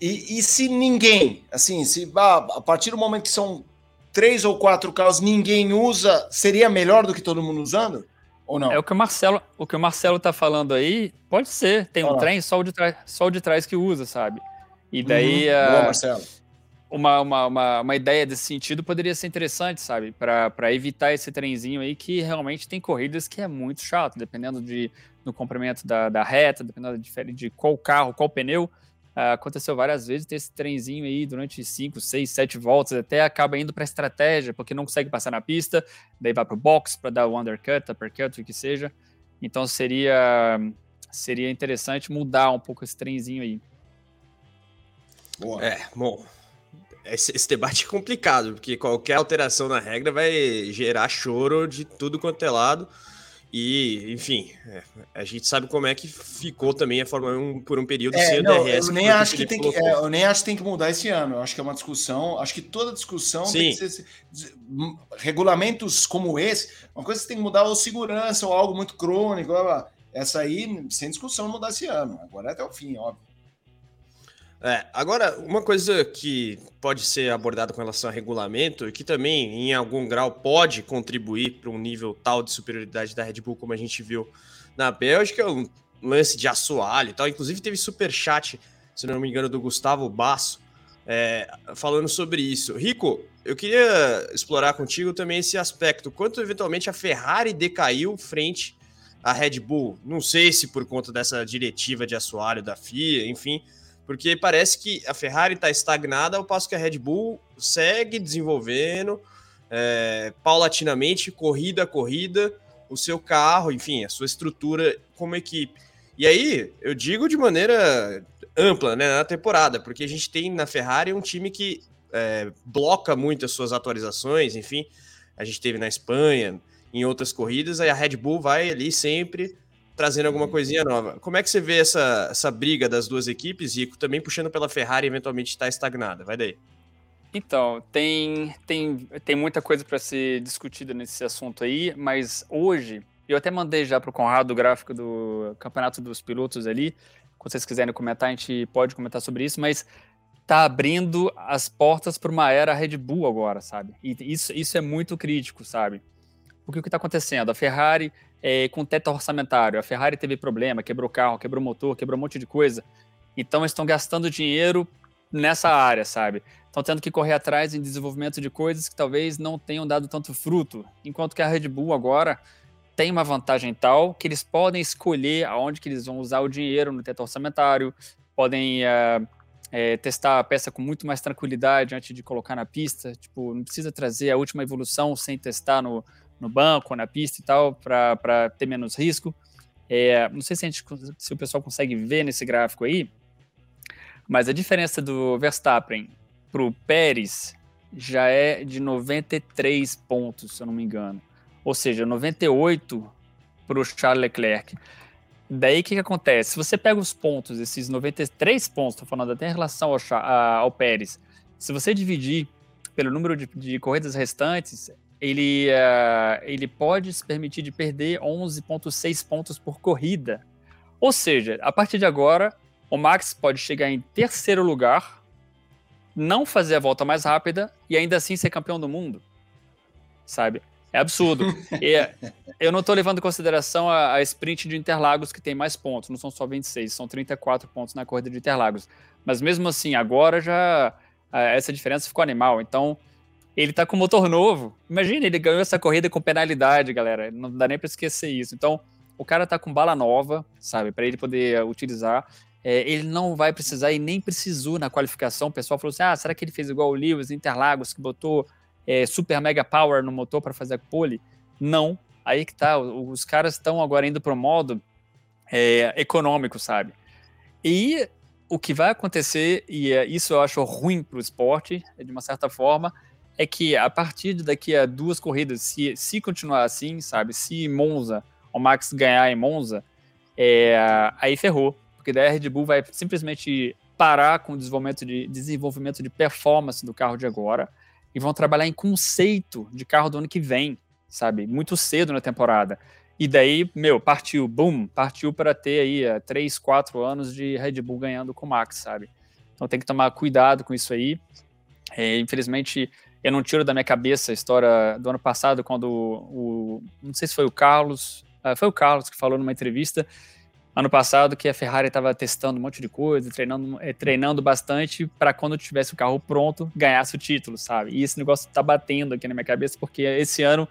e, e se ninguém, assim, se a partir do momento que são três ou quatro carros, ninguém usa, seria melhor do que todo mundo usando? Ou não? É o que o Marcelo, o que o Marcelo tá falando aí, pode ser. Tem um trem só o de trás, só de trás que usa, sabe? E daí uhum. Boa, Marcelo uma, uma, uma, uma, ideia desse sentido poderia ser interessante, sabe? Para evitar esse trenzinho aí que realmente tem corridas que é muito chato, dependendo de, do comprimento da, da reta, dependendo de, de qual carro, qual pneu. Uh, aconteceu várias vezes ter esse trenzinho aí durante 5, 6, 7 voltas, até acaba indo para estratégia, porque não consegue passar na pista, daí vai para o box para dar o undercut, uppercut, o que seja. Então seria, seria interessante mudar um pouco esse trenzinho aí. Boa. É, bom, esse, esse, debate é complicado, porque qualquer alteração na regra vai gerar choro de tudo quanto é lado. E, enfim, é, a gente sabe como é que ficou também a Fórmula 1 por um período é, sem não, o DRS. Eu nem, acho que tem que, é, eu nem acho que tem que mudar esse ano. Eu acho que é uma discussão. Acho que toda discussão Sim. tem que ser. Regulamentos como esse, uma coisa que tem que mudar ou segurança ou algo muito crônico. Essa aí, sem discussão, mudar esse ano. Agora é até o fim, óbvio. É, agora, uma coisa que pode ser abordada com relação a regulamento e que também, em algum grau, pode contribuir para um nível tal de superioridade da Red Bull, como a gente viu na Bélgica, é um lance de assoalho e tal. Inclusive, teve super chat, se não me engano, do Gustavo Basso, é, falando sobre isso. Rico, eu queria explorar contigo também esse aspecto. Quanto eventualmente a Ferrari decaiu frente à Red Bull? Não sei se por conta dessa diretiva de assoalho da FIA, enfim porque parece que a Ferrari está estagnada ao passo que a Red Bull segue desenvolvendo é, paulatinamente, corrida a corrida, o seu carro, enfim, a sua estrutura como equipe. E aí, eu digo de maneira ampla, né, na temporada, porque a gente tem na Ferrari um time que é, bloca muito as suas atualizações, enfim, a gente teve na Espanha, em outras corridas, aí a Red Bull vai ali sempre trazendo alguma coisinha nova. Como é que você vê essa, essa briga das duas equipes e também puxando pela Ferrari eventualmente está estagnada? Vai daí. Então, tem, tem, tem muita coisa para ser discutida nesse assunto aí, mas hoje, eu até mandei já para o Conrado o gráfico do Campeonato dos Pilotos ali. Quando vocês quiserem comentar, a gente pode comentar sobre isso, mas tá abrindo as portas para uma era Red Bull agora, sabe? E isso, isso é muito crítico, sabe? Porque o que está acontecendo? A Ferrari é, com teto orçamentário. A Ferrari teve problema, quebrou carro, quebrou motor, quebrou um monte de coisa. Então estão gastando dinheiro nessa área, sabe? Estão tendo que correr atrás em desenvolvimento de coisas que talvez não tenham dado tanto fruto. Enquanto que a Red Bull agora tem uma vantagem tal que eles podem escolher aonde que eles vão usar o dinheiro no teto orçamentário, podem uh, é, testar a peça com muito mais tranquilidade antes de colocar na pista. Tipo, não precisa trazer a última evolução sem testar no, no banco, na pista e tal, para ter menos risco. É, não sei se, gente, se o pessoal consegue ver nesse gráfico aí, mas a diferença do Verstappen para o Pérez já é de 93 pontos, se eu não me engano. Ou seja, 98 para o Charles Leclerc. Daí o que, que, acontece? Se você pega os pontos, esses 93 pontos, estou falando até em relação ao, ao Pérez, se você dividir pelo número de, de corridas restantes, ele, uh, ele pode se permitir de perder 11,6 pontos por corrida. Ou seja, a partir de agora, o Max pode chegar em terceiro lugar, não fazer a volta mais rápida e ainda assim ser campeão do mundo. Sabe? É absurdo. <laughs> e, eu não estou levando em consideração a, a, sprint de Interlagos, que tem mais pontos, não são só 26, são 34 pontos na corrida de Interlagos. Mas mesmo assim, agora já essa diferença ficou animal. Então, ele está com motor novo. Imagina, ele ganhou essa corrida com penalidade, galera. Não dá nem para esquecer isso. Então, o cara está com bala nova, sabe, para ele poder utilizar. É, ele não vai precisar e nem precisou na qualificação. O pessoal falou assim: ah, será que ele fez igual o Lewis Interlagos, que botou é, super mega power no motor para fazer a pole. Não, aí que tá, os caras estão agora indo para o modo é, econômico, sabe? E o que vai acontecer, e é, isso eu acho ruim para o esporte, de uma certa forma, é que a partir de daqui a duas corridas, se, se continuar assim, sabe, se Monza, o Max ganhar em Monza, é, aí ferrou, porque daí a Red Bull vai simplesmente parar com o desenvolvimento de, desenvolvimento de performance do carro de agora, e vão trabalhar em conceito de carro do ano que vem, sabe? Muito cedo na temporada. E daí, meu, partiu, boom, partiu para ter aí uh, três, quatro anos de Red Bull ganhando com o Max, sabe? Então tem que tomar cuidado com isso aí. É, infelizmente, eu não tiro da minha cabeça a história do ano passado, quando o, não sei se foi o Carlos, uh, foi o Carlos que falou numa entrevista ano passado que a Ferrari estava testando um monte de coisa, treinando, eh, treinando bastante para quando tivesse o carro pronto, ganhasse o título, sabe? E esse negócio está batendo aqui na minha cabeça, porque esse ano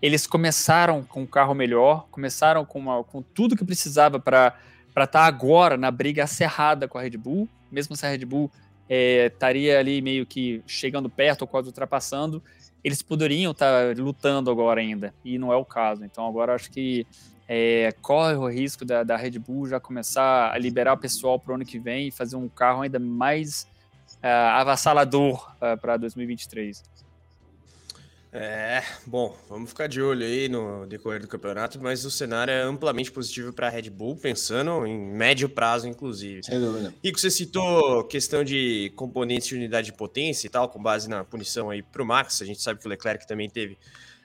eles começaram com um carro melhor, começaram com, uma, com tudo que precisava para estar tá agora na briga acerrada com a Red Bull, mesmo se a Red Bull estaria é, ali meio que chegando perto ou quase ultrapassando, eles poderiam estar tá lutando agora ainda, e não é o caso. Então agora acho que é, corre o risco da, da, Red Bull já começar a liberar o pessoal para o ano que vem e fazer um carro ainda mais uh, avassalador uh, para 2023. É, bom, vamos ficar de olho aí no decorrer do campeonato, mas o cenário é amplamente positivo para a Red Bull, pensando em médio prazo, inclusive. Sem dúvida. Rico, você citou questão de componentes de unidade de potência e tal, com base na punição aí para o Max. A gente sabe que o Leclerc também teve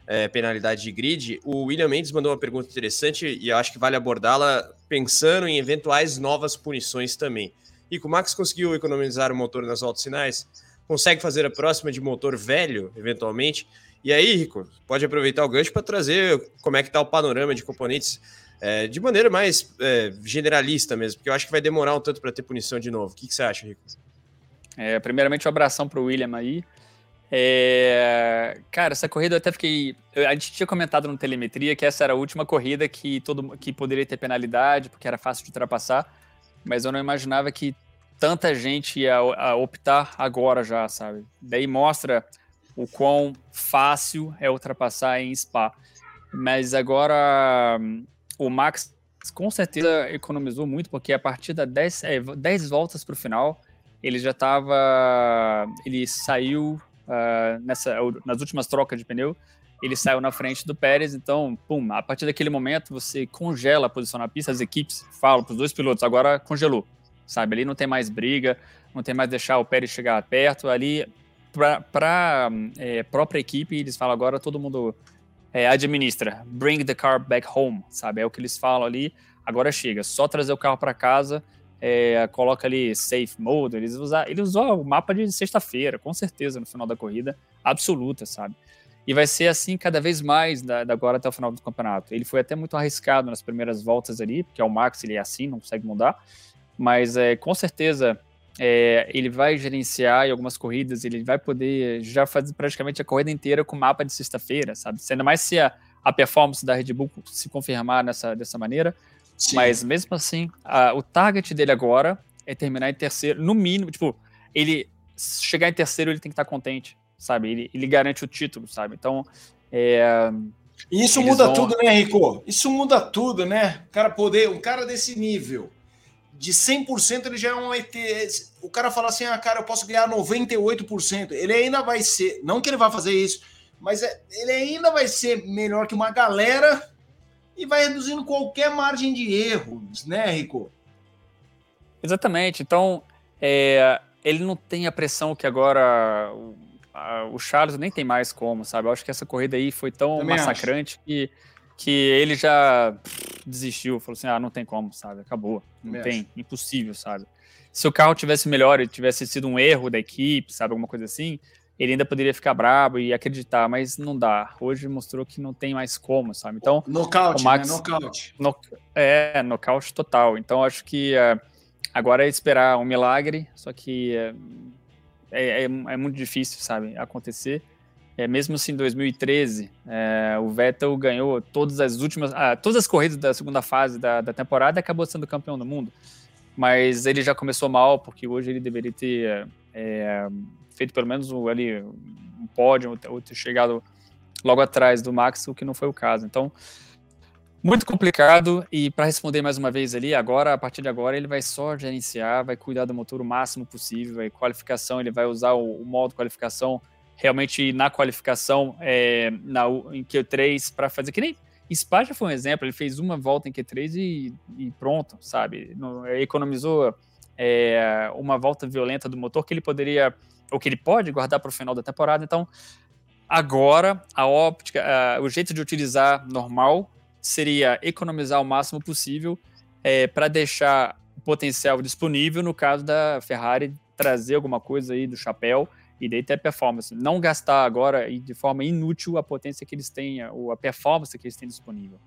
é, penalidade de grid. O William Mendes mandou uma pergunta interessante e eu acho que vale abordá-la pensando em eventuais novas punições também. E o Max conseguiu economizar o motor nas voltas finais, consegue fazer a próxima de motor velho, eventualmente. E aí, Rico, pode aproveitar o gancho para trazer como é que está o panorama de componentes é, de maneira mais é, generalista mesmo, porque eu acho que vai demorar um tanto para ter punição de novo. O que, que você acha, Rico? É, primeiramente, um abração para o William aí. É... Cara, essa corrida eu até fiquei. A gente tinha comentado no telemetria que essa era a última corrida que todo que poderia ter penalidade, porque era fácil de ultrapassar, mas eu não imaginava que tanta gente ia optar agora já, sabe? Daí mostra o quão fácil é ultrapassar em Spa. Mas agora o Max com certeza economizou muito, porque a partir das 10, é, 10 voltas para o final, ele já estava. Ele saiu uh, nessa, nas últimas trocas de pneu, ele saiu na frente do Pérez, então, pum, a partir daquele momento você congela a posição na pista, as equipes falam para os dois pilotos, agora congelou, sabe? Ali não tem mais briga, não tem mais deixar o Pérez chegar perto, ali para é, própria equipe, eles falam agora todo mundo é, administra, bring the car back home, sabe? É o que eles falam ali, agora chega, só trazer o carro para casa, é, coloca ali safe mode, eles usam, ele usou o mapa de sexta-feira, com certeza, no final da corrida, absoluta, sabe? E vai ser assim cada vez mais da, da, agora até o final do campeonato. Ele foi até muito arriscado nas primeiras voltas ali, porque é o Max, ele é assim, não consegue mudar. Mas é, com certeza é, ele vai gerenciar em algumas corridas, ele vai poder já fazer praticamente a corrida inteira com mapa de sexta-feira, sabe? Ainda mais se a, a performance da Red Bull se confirmar nessa, dessa maneira. Sim. Mas mesmo assim, a, o target dele agora é terminar em terceiro, no mínimo, tipo, ele chegar em terceiro, ele tem que estar contente, sabe? Ele, ele garante o título, sabe? Então, é, e isso muda vão... tudo, né, Rico? Isso muda tudo, né? O cara poder, um cara desse nível, de 100% ele já é um ET. O cara fala assim, ah, cara, eu posso ganhar 98%. Ele ainda vai ser, não que ele vá fazer isso, mas é, ele ainda vai ser melhor que uma galera e vai reduzindo qualquer margem de erros, né, Rico? Exatamente. Então, é, ele não tem a pressão que agora o, a, o, Charles nem tem mais como, sabe? Eu acho que essa corrida aí foi tão Também massacrante que, que ele já desistiu, falou assim: ah, não tem como, sabe? Acabou. Não Também tem, acho. impossível, sabe? Se o carro tivesse melhor e tivesse sido um erro da equipe, sabe? Alguma coisa assim, ele ainda poderia ficar brabo e acreditar, mas não dá. Hoje mostrou que não tem mais como, sabe? Então, nocaute, o Max, né? Nocaute. No, é, nocaute total. Então, acho que uh, agora é esperar um milagre, só que uh, é, é, é, muito difícil, sabe, acontecer. É, mesmo assim, em 2013, é, o Vettel ganhou todas as últimas, ah, todas as corridas da segunda fase da, da temporada e acabou sendo campeão do mundo. Mas ele já começou mal, porque hoje ele deveria ter é, feito pelo menos ali um pódio, ou ter chegado logo atrás do Max, o que não foi o caso. Então, muito complicado. E para responder mais uma vez ali, agora, a partir de agora, ele vai só gerenciar, vai cuidar do motor o máximo possível. Vai qualificação, ele vai usar o, o modo qualificação realmente na qualificação é, na, em Q3 para fazer que nem Spa já foi um exemplo. Ele fez uma volta em Q3 e, e pronto, sabe? No, economizou é, uma volta violenta do motor que ele poderia ou que ele pode guardar para o final da temporada. Então, agora a óptica, o jeito de utilizar normal seria economizar o máximo possível é, para deixar o potencial disponível no caso da Ferrari trazer alguma coisa aí do chapéu e daí ter performance. Não gastar agora de forma inútil a potência que eles têm, ou a performance que eles têm disponível.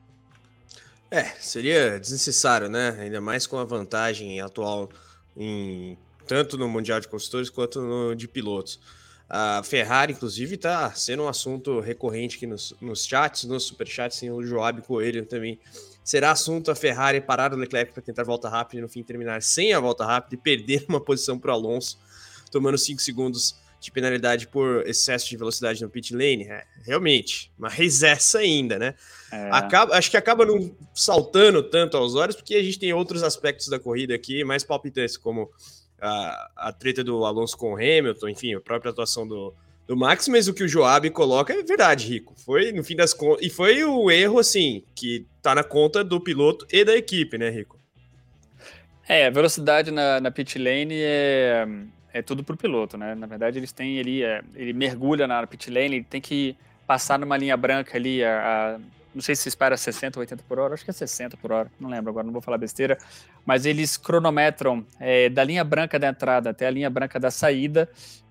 É, seria desnecessário, né? Ainda mais com a vantagem atual em tanto no Mundial de Construtores quanto no de pilotos. A Ferrari, inclusive, está sendo um assunto recorrente aqui nos, nos chats, nos superchats, e o Joab Coelho também. Será assunto a Ferrari parar o Leclerc para tentar volta rápida e no fim terminar sem a volta rápida e perder <laughs> uma posição para o Alonso, tomando 5 segundos de penalidade por excesso de velocidade no pit lane? É, realmente, mas essa ainda, né? É. Acaba, acho que acaba não saltando tanto aos olhos, porque a gente tem outros aspectos da corrida aqui mais palpitantes, como a, a treta do Alonso com o Hamilton, enfim, a própria atuação do, do Max, mas o que o Joab coloca é verdade, Rico. Foi, no fim das contas, e foi o erro, assim, que tá na conta do piloto e da equipe, né, Rico? É, a velocidade na, na pit lane é, é tudo pro piloto, né? Na verdade, eles têm ele, é, ele mergulha na pit lane, ele tem que passar numa linha branca ali a, a não sei se espera 60 ou 80 por hora, acho que é 60 por hora, não lembro agora, não vou falar besteira, mas eles cronometram é, da linha branca da entrada até a linha branca da saída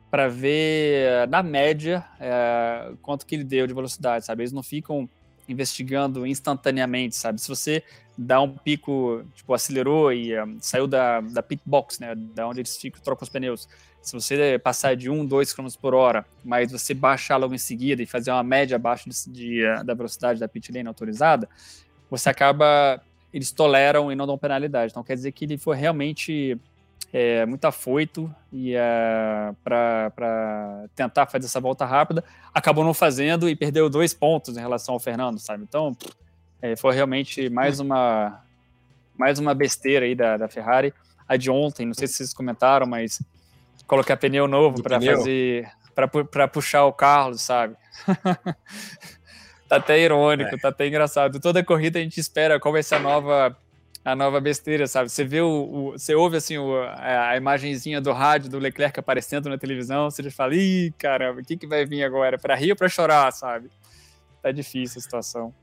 para ver, na média, é, quanto que ele deu de velocidade, sabe? Eles não ficam investigando instantaneamente, sabe? Se você dá um pico, tipo, acelerou e um, saiu da, da pit box, né, da onde eles ficam, trocam os pneus, se você passar de 1, 2 km por hora, mas você baixar logo em seguida e fazer uma média abaixo de, de, da velocidade da pit lane autorizada, você acaba. Eles toleram e não dão penalidade. Então quer dizer que ele foi realmente é, muito afoito e é, para tentar fazer essa volta rápida, acabou não fazendo e perdeu dois pontos em relação ao Fernando, sabe? Então é, foi realmente mais uma mais uma besteira aí da, da Ferrari. A de ontem, não sei se vocês comentaram, mas colocar pneu novo para fazer para puxar o Carlos, sabe? <laughs> tá até irônico, é. tá até engraçado. Toda corrida a gente espera qual vai ser a nova a nova besteira, sabe? Você vê o, o você ouve assim o, a, a imagenzinha do rádio do Leclerc aparecendo na televisão, você já fala, ih, caramba, o que que vai vir agora? Para rir ou para chorar, sabe? Tá difícil a situação.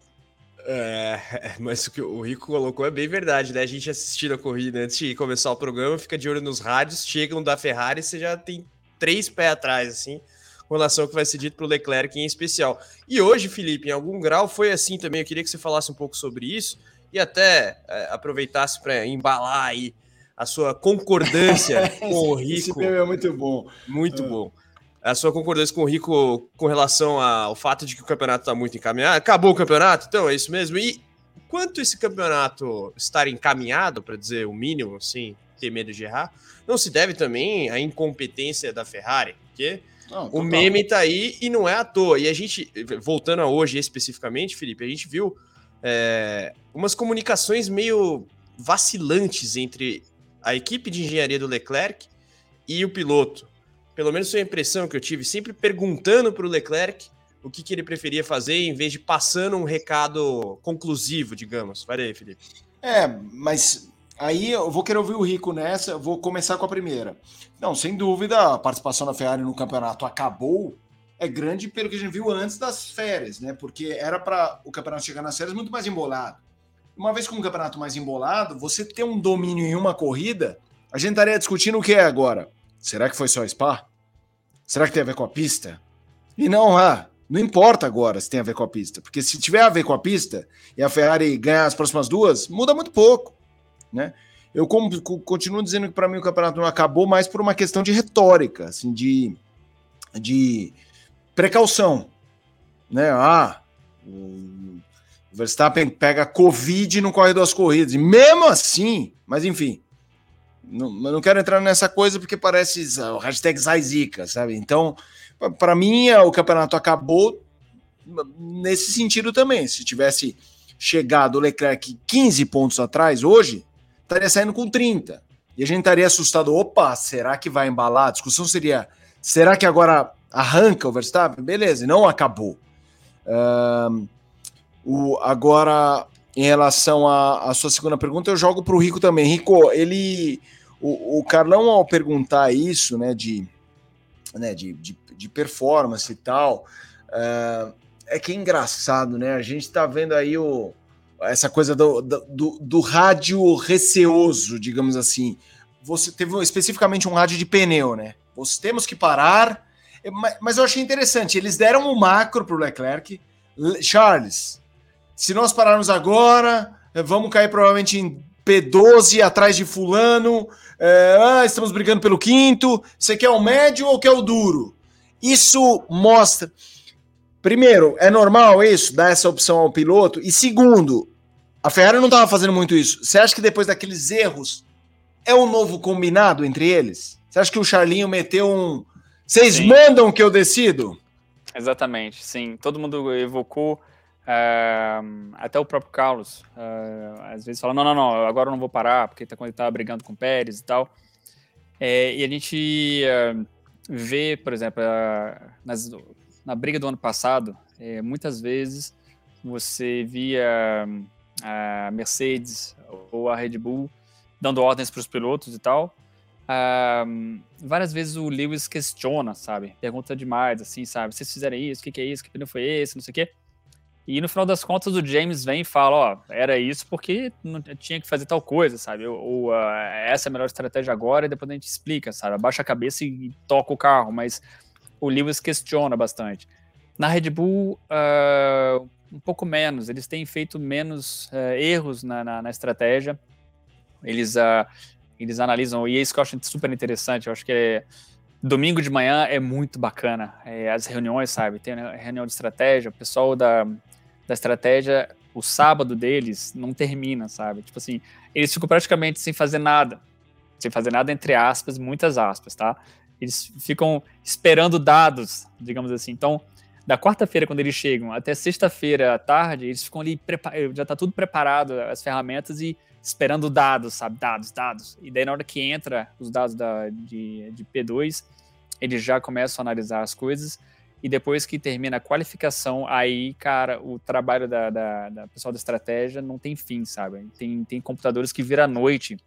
É, mas o que o Rico colocou é bem verdade, né? A gente assistindo a corrida antes de começar o programa, fica de olho nos rádios, chegam da Ferrari, você já tem três pés atrás, assim, com relação ao que vai ser dito para o Leclerc em especial. E hoje, Felipe, em algum grau foi assim também. Eu queria que você falasse um pouco sobre isso e até é, aproveitasse para embalar aí a sua concordância <laughs> com o Rico. Esse é muito bom. Muito ah. bom. A sua concordância com o Rico com relação ao fato de que o campeonato está muito encaminhado. Acabou o campeonato, então é isso mesmo. E quanto esse campeonato estar encaminhado, para dizer o mínimo, sem ter medo de errar, não se deve também à incompetência da Ferrari, porque não, o meme está aí e não é à toa. E a gente, voltando a hoje especificamente, Felipe, a gente viu é, umas comunicações meio vacilantes entre a equipe de engenharia do Leclerc e o piloto. Pelo menos foi a impressão que eu tive, sempre perguntando para o Leclerc o que, que, ele preferia fazer em vez de passando um recado conclusivo, digamos. Vai aí, Felipe. É, mas aí eu vou querer ouvir o Rico nessa, vou começar com a primeira. Não, sem dúvida, a participação da Ferrari no campeonato acabou, é grande pelo que a gente viu antes das férias, né? Porque era para o campeonato chegar nas férias muito mais embolado. Uma vez com um campeonato mais embolado, você ter um domínio em uma corrida, a gente estaria discutindo o que é agora? Será que foi só Spa? Será que tem a ver com a pista? E não, ah, não importa agora se tem a ver com a pista, porque se tiver a ver com a pista e a Ferrari ganhar as próximas duas, muda muito pouco, né? Eu continuo dizendo que para mim o campeonato não acabou mais por uma questão de retórica, assim, de, de precaução, né? Ah, o Verstappen pega Covid e não corre duas corridas. E mesmo assim, mas enfim, não, não quero entrar nessa coisa porque parece o hashtag Zaizica, sabe? Então, para mim, o campeonato acabou nesse sentido também. Se tivesse chegado o Leclerc 15 pontos atrás hoje, estaria saindo com 30. E a gente estaria assustado. Opa, será que vai embalar? A discussão seria: será que agora arranca o Verstappen? Beleza, e não acabou. O, agora, em relação à sua segunda pergunta, eu jogo para o Rico também. Rico, ele. O, o, Carlão, ao perguntar isso, né, de, né, de, de, de performance e tal, uh, é que é engraçado, né? A gente está vendo aí o, essa coisa do, do, do rádio receoso, digamos assim. Você teve especificamente um rádio de pneu, né? Você temos que parar. Mas, eu achei interessante. Eles deram um macro para o Leclerc. Charles, se nós pararmos agora, eh, vamos cair provavelmente em P12 atrás de fulano. É, ah, estamos brigando pelo quinto. Você quer o médio ou quer o duro? Isso mostra. Primeiro, é normal isso, dar essa opção ao piloto? E segundo, a Ferrari não estava fazendo muito isso. Você acha que depois daqueles erros é um novo combinado entre eles? Você acha que o Charlinho meteu um. Vocês mandam que eu decido? Exatamente, sim. Todo mundo evocou Uh, até o próprio Carlos, uh, às vezes fala, não, não, não, agora eu não vou parar, porque tá, tá brigando com o Pérez e tal. É, e a gente uh, vê, por exemplo, nas, na briga do ano passado, é, muitas vezes você via a Mercedes ou a Red Bull dando ordens para os pilotos e tal. Várias vezes o Lewis questiona, sabe? Pergunta demais, assim, sabe? Vocês fizeram isso, o que, que é isso, que pneu foi esse, não sei o quê. E no final das contas, o James vem e fala: Ó, era isso porque não tinha que fazer tal coisa, sabe? Ou, uh, essa é a melhor estratégia agora e depois a gente explica, sabe? Abaixa a cabeça e, toca o carro, mas o Lewis questiona bastante. Na Red Bull, uh, um pouco menos, eles têm feito menos uh, erros na, na, na, estratégia, eles, eles analisam, e é isso que eu acho super interessante, eu acho que é domingo de manhã é muito bacana. É, as reuniões, sabe? Tem reunião de estratégia, o pessoal da, da estratégia, o sábado deles não termina, sabe? Tipo assim, eles ficam praticamente sem fazer nada. Sem fazer nada, entre aspas, muitas aspas, tá? Eles ficam esperando dados, digamos assim. Então, da quarta-feira, quando eles chegam, até sexta-feira à tarde, eles ficam ali, já tá tudo preparado, as ferramentas, e esperando dados, sabe? Dados, dados. E daí, na hora que entra os dados da, de, de P2, eles já começam a analisar as coisas e depois que termina a qualificação, aí, cara, o trabalho da, da, da pessoal da estratégia não tem fim, sabe? Tem, tem computadores que viram à noite.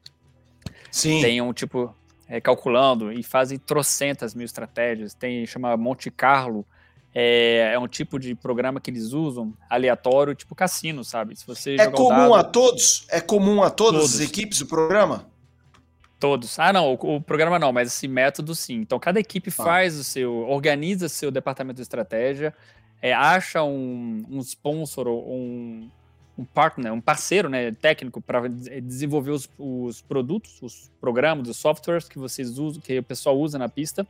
Sim. Tem um tipo, é, calculando e fazem trocentas mil estratégias. Tem, chama Monte Carlo, é, é, um tipo de programa que eles usam, aleatório, tipo cassino, sabe? Se você é comum dado, a todos? É comum a todas todos. as equipes o programa? Todos. Ah, não, o, o, programa não, mas esse método sim. Então, cada equipe ah. faz o seu, organiza seu departamento de estratégia, é, acha um, um sponsor ou um, um partner, um parceiro né, técnico para desenvolver os, os, produtos, os programas, os softwares que vocês usam, que o pessoal usa na pista.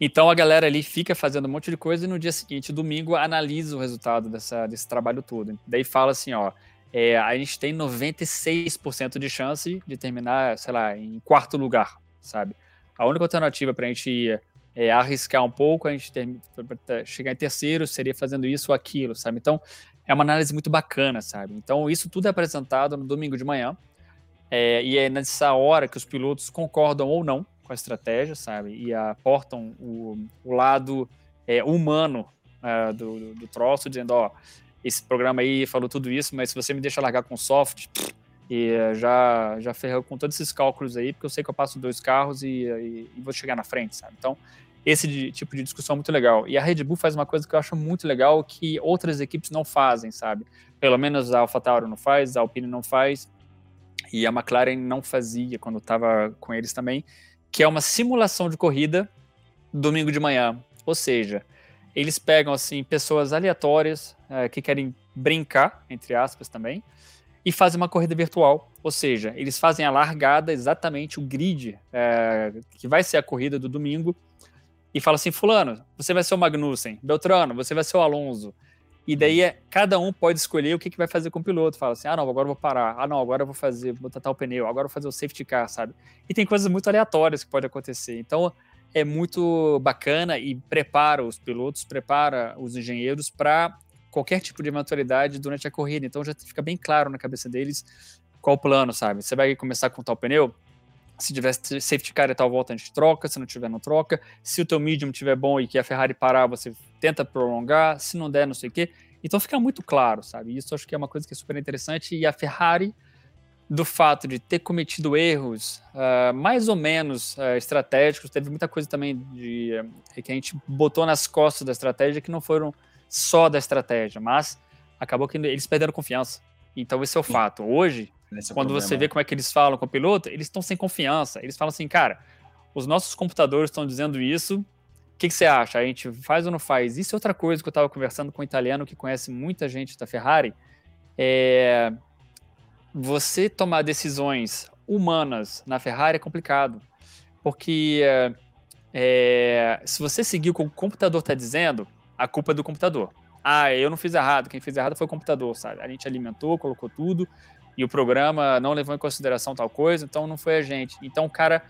Então a galera ali fica fazendo um monte de coisa e no dia seguinte, domingo, analisa o resultado dessa, desse trabalho todo. Daí fala assim, ó, é, a gente tem 96% de chance de terminar, sei lá, em quarto lugar, sabe? A única alternativa para a gente é, arriscar um pouco, a gente ter, chegar em terceiro seria fazendo isso ou aquilo, sabe? Então é uma análise muito bacana, sabe? Então isso tudo é apresentado no domingo de manhã é, e é nessa hora que os pilotos concordam ou não com a estratégia, sabe? E aportam o, o lado é, humano uh, do, do, do, troço, dizendo, ó, esse programa aí falou tudo isso, mas se você me deixa largar com soft, e uh, já, já ferrou com todos esses cálculos aí, porque eu sei que eu passo dois carros e, e, e vou chegar na frente, sabe? Então, esse de, tipo de discussão é muito legal. E a Red Bull faz uma coisa que eu acho muito legal que outras equipes não fazem, sabe? Pelo menos a AlphaTauri não faz, a Alpine não faz, e a McLaren não fazia quando estava com eles também, que é uma simulação de corrida domingo de manhã. Ou seja, eles pegam assim pessoas aleatórias é, que querem brincar, entre aspas também, e fazem uma corrida virtual. Ou seja, eles fazem a largada, exatamente o grid é, que vai ser a corrida do domingo, e fala assim: Fulano, você vai ser o Magnussen, Beltrano, você vai ser o Alonso. E daí é, cada um pode escolher o que, que vai fazer com o piloto. Fala assim: ah, não, agora eu vou parar. Ah, não, agora eu vou fazer, vou tratar o pneu. Agora eu vou fazer o safety car, sabe? E tem coisas muito aleatórias que pode acontecer. Então é muito bacana e prepara os pilotos, prepara os engenheiros para qualquer tipo de eventualidade durante a corrida. Então já fica bem claro na cabeça deles qual o plano, sabe? Você vai começar com tal pneu? Se tiver safety car e tal volta, a gente troca. Se não tiver, não troca. Se o teu medium tiver bom e que a Ferrari parar, você tenta prolongar. Se não der, não sei o quê. Então fica muito claro, sabe? Isso acho que é uma coisa que é super interessante. E a Ferrari, do fato de ter cometido erros uh, mais ou menos uh, estratégicos, teve muita coisa também de, uh, que a gente botou nas costas da estratégia que não foram só da estratégia, mas acabou que eles perderam confiança. Então esse é o fato. Hoje, é quando você vê como é que eles falam com o piloto, eles estão sem confiança. Eles falam assim, cara, os nossos computadores estão dizendo isso, o que, que, você acha? A gente faz ou não faz? Isso é outra coisa que eu estava conversando com um italiano que conhece muita gente da Ferrari. É... Você tomar decisões humanas na Ferrari é complicado. Porque é... se você seguir o que o computador está dizendo, a culpa é do computador. Ah, eu não fiz errado, quem fez errado foi o computador, sabe? A gente alimentou, colocou tudo, e o programa não levou em consideração tal coisa, então não foi a gente. Então o cara